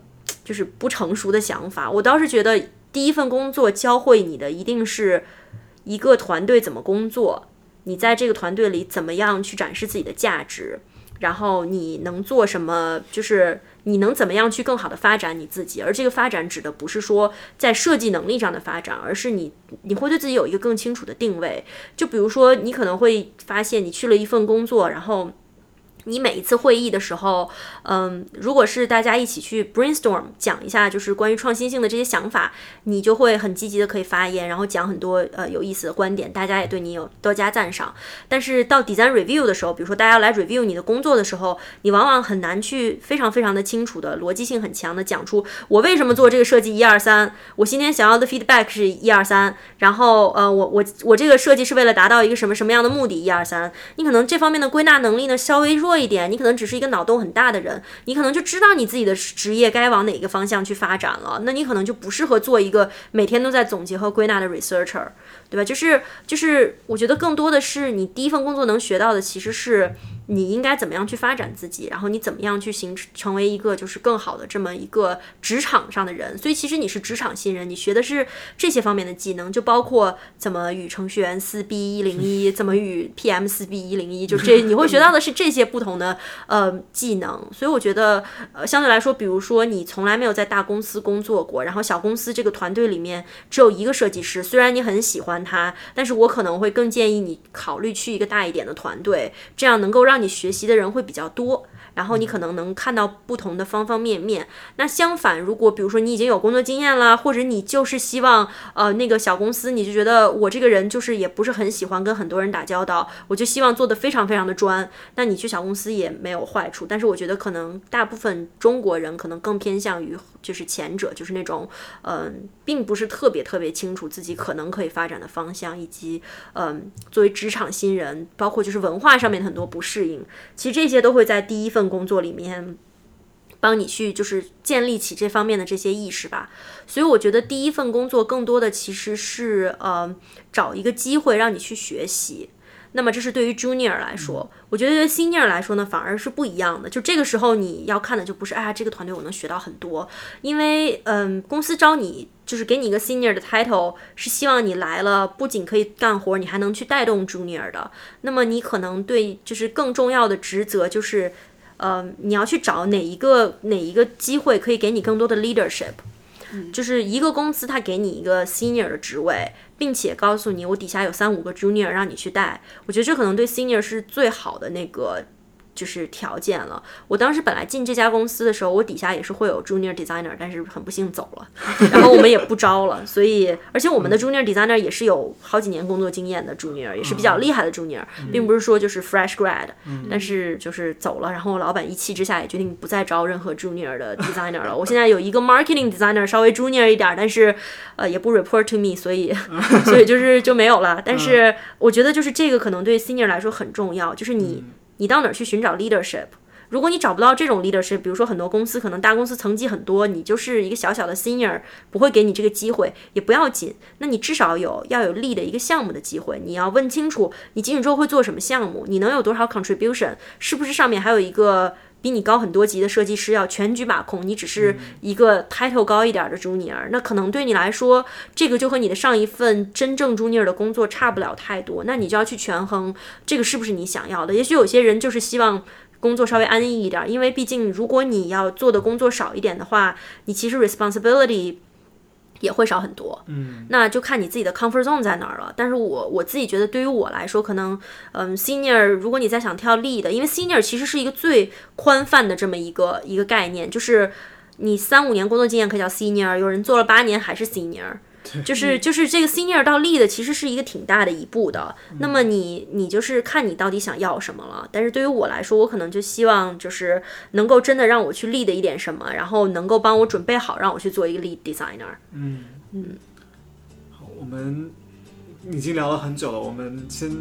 就是不成熟的想法。我倒是觉得第一份工作教会你的一定是一个团队怎么工作，你在这个团队里怎么样去展示自己的价值。然后你能做什么？就是你能怎么样去更好的发展你自己？而这个发展指的不是说在设计能力上的发展，而是你你会对自己有一个更清楚的定位。就比如说，你可能会发现你去了一份工作，然后。你每一次会议的时候，嗯，如果是大家一起去 brainstorm 讲一下，就是关于创新性的这些想法，你就会很积极的可以发言，然后讲很多呃有意思的观点，大家也对你有多加赞赏。但是到 design review 的时候，比如说大家要来 review 你的工作的时候，你往往很难去非常非常的清楚的逻辑性很强的讲出我为什么做这个设计一二三，我今天想要的 feedback 是一二三，然后呃我我我这个设计是为了达到一个什么什么样的目的一二三，你可能这方面的归纳能力呢稍微弱。一点，你可能只是一个脑洞很大的人，你可能就知道你自己的职业该往哪个方向去发展了。那你可能就不适合做一个每天都在总结和归纳的 researcher，对吧？就是就是，我觉得更多的是你第一份工作能学到的，其实是你应该怎么样去发展自己，然后你怎么样去形成为一个就是更好的这么一个职场上的人。所以其实你是职场新人，你学的是这些方面的技能，就包括怎么与程序员四 B 一零一，怎么与 PM 四 B 一零一，就这你会学到的是这些不同的呃技能。所以我觉得呃相对来说，比如说你从来没有在大公司工作过，然后小公司这个团队里面只有一个设计师，虽然你很喜欢他，但是我可能会更建议你考虑去一个大一点的团队，这样能够让你学习的人会比较多。然后你可能能看到不同的方方面面。那相反，如果比如说你已经有工作经验了，或者你就是希望呃那个小公司，你就觉得我这个人就是也不是很喜欢跟很多人打交道，我就希望做的非常非常的专。那你去小公司也没有坏处。但是我觉得可能大部分中国人可能更偏向于就是前者，就是那种嗯，并不是特别特别清楚自己可能可以发展的方向，以及嗯作为职场新人，包括就是文化上面的很多不适应。其实这些都会在第一份。工作里面，帮你去就是建立起这方面的这些意识吧。所以我觉得第一份工作更多的其实是呃找一个机会让你去学习。那么这是对于 junior 来说，我觉得对 senior 来说呢，反而是不一样的。就这个时候你要看的就不是啊这个团队我能学到很多，因为嗯公司招你就是给你一个 senior 的 title，是希望你来了不仅可以干活，你还能去带动 junior 的。那么你可能对就是更重要的职责就是。呃，你要去找哪一个哪一个机会可以给你更多的 leadership，就是一个公司它给你一个 senior 的职位，并且告诉你我底下有三五个 junior 让你去带，我觉得这可能对 senior 是最好的那个。就是条件了。我当时本来进这家公司的时候，我底下也是会有 junior designer，但是很不幸走了，[laughs] 然后我们也不招了。所以，而且我们的 junior designer 也是有好几年工作经验的 junior，也是比较厉害的 junior，并不是说就是 fresh grad，但是就是走了。然后老板一气之下也决定不再招任何 junior 的 designer 了。我现在有一个 marketing designer，稍微 junior 一点，但是呃也不 report to me，所以 [laughs] 所以就是就没有了。但是我觉得就是这个可能对 senior 来说很重要，就是你。你到哪儿去寻找 leadership？如果你找不到这种 leadership，比如说很多公司可能大公司层级很多，你就是一个小小的 senior，不会给你这个机会，也不要紧。那你至少有要有 lead 一个项目的机会，你要问清楚你进去之后会做什么项目，你能有多少 contribution，是不是上面还有一个比你高很多级的设计师要全局把控，你只是一个 title 高一点的 junior，那可能对你来说，这个就和你的上一份真正 junior 的工作差不了太多。那你就要去权衡这个是不是你想要的。也许有些人就是希望工作稍微安逸一点，因为毕竟如果你要做的工作少一点的话，你其实 responsibility。也会少很多，嗯，那就看你自己的 comfort zone 在哪儿了。但是我我自己觉得，对于我来说，可能，嗯，senior，如果你再想跳 lead，因为 senior 其实是一个最宽泛的这么一个一个概念，就是你三五年工作经验可以叫 senior，有人做了八年还是 senior。就是就是这个 senior 到 lead 其实是一个挺大的一步的。那么你你就是看你到底想要什么了。但是对于我来说，我可能就希望就是能够真的让我去 lead 一点什么，然后能够帮我准备好让我去做一个 lead designer。嗯嗯，好，我们已经聊了很久了，我们先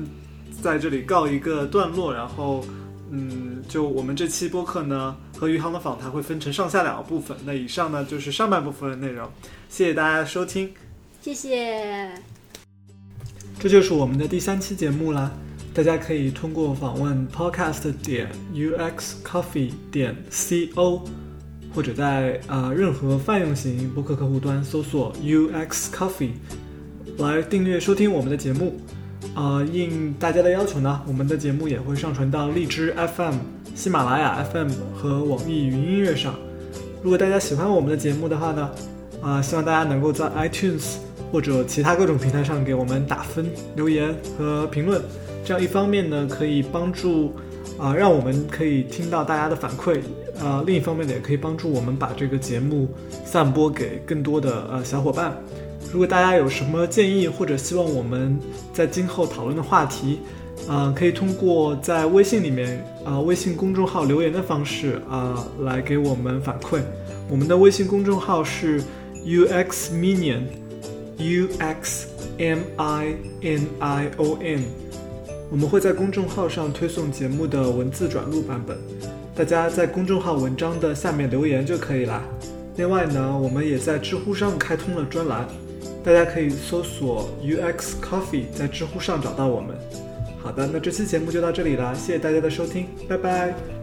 在这里告一个段落，然后嗯，就我们这期播客呢和余杭的访谈会分成上下两个部分。那以上呢就是上半部分的内容，谢谢大家的收听。谢谢。这就是我们的第三期节目啦。大家可以通过访问 podcast 点 uxcoffee 点 co，或者在呃任何泛用型播客客户端搜索 uxcoffee 来订阅收听我们的节目。呃，应大家的要求呢，我们的节目也会上传到荔枝 FM、喜马拉雅 FM 和网易云音乐上。如果大家喜欢我们的节目的话呢，啊、希望大家能够在 iTunes 或者其他各种平台上给我们打分、留言和评论。这样一方面呢，可以帮助啊、让我们可以听到大家的反馈，呃，另一方面呢，也可以帮助我们把这个节目散播给更多的呃小伙伴。如果大家有什么建议或者希望我们在今后讨论的话题，啊、可以通过在微信里面啊、微信公众号留言的方式啊、来给我们反馈。我们的微信公众号是 UX Minion。U X M I N I O N，我们会在公众号上推送节目的文字转录版本，大家在公众号文章的下面留言就可以啦。另外呢，我们也在知乎上开通了专栏，大家可以搜索 U X Coffee，在知乎上找到我们。好的，那这期节目就到这里啦，谢谢大家的收听，拜拜。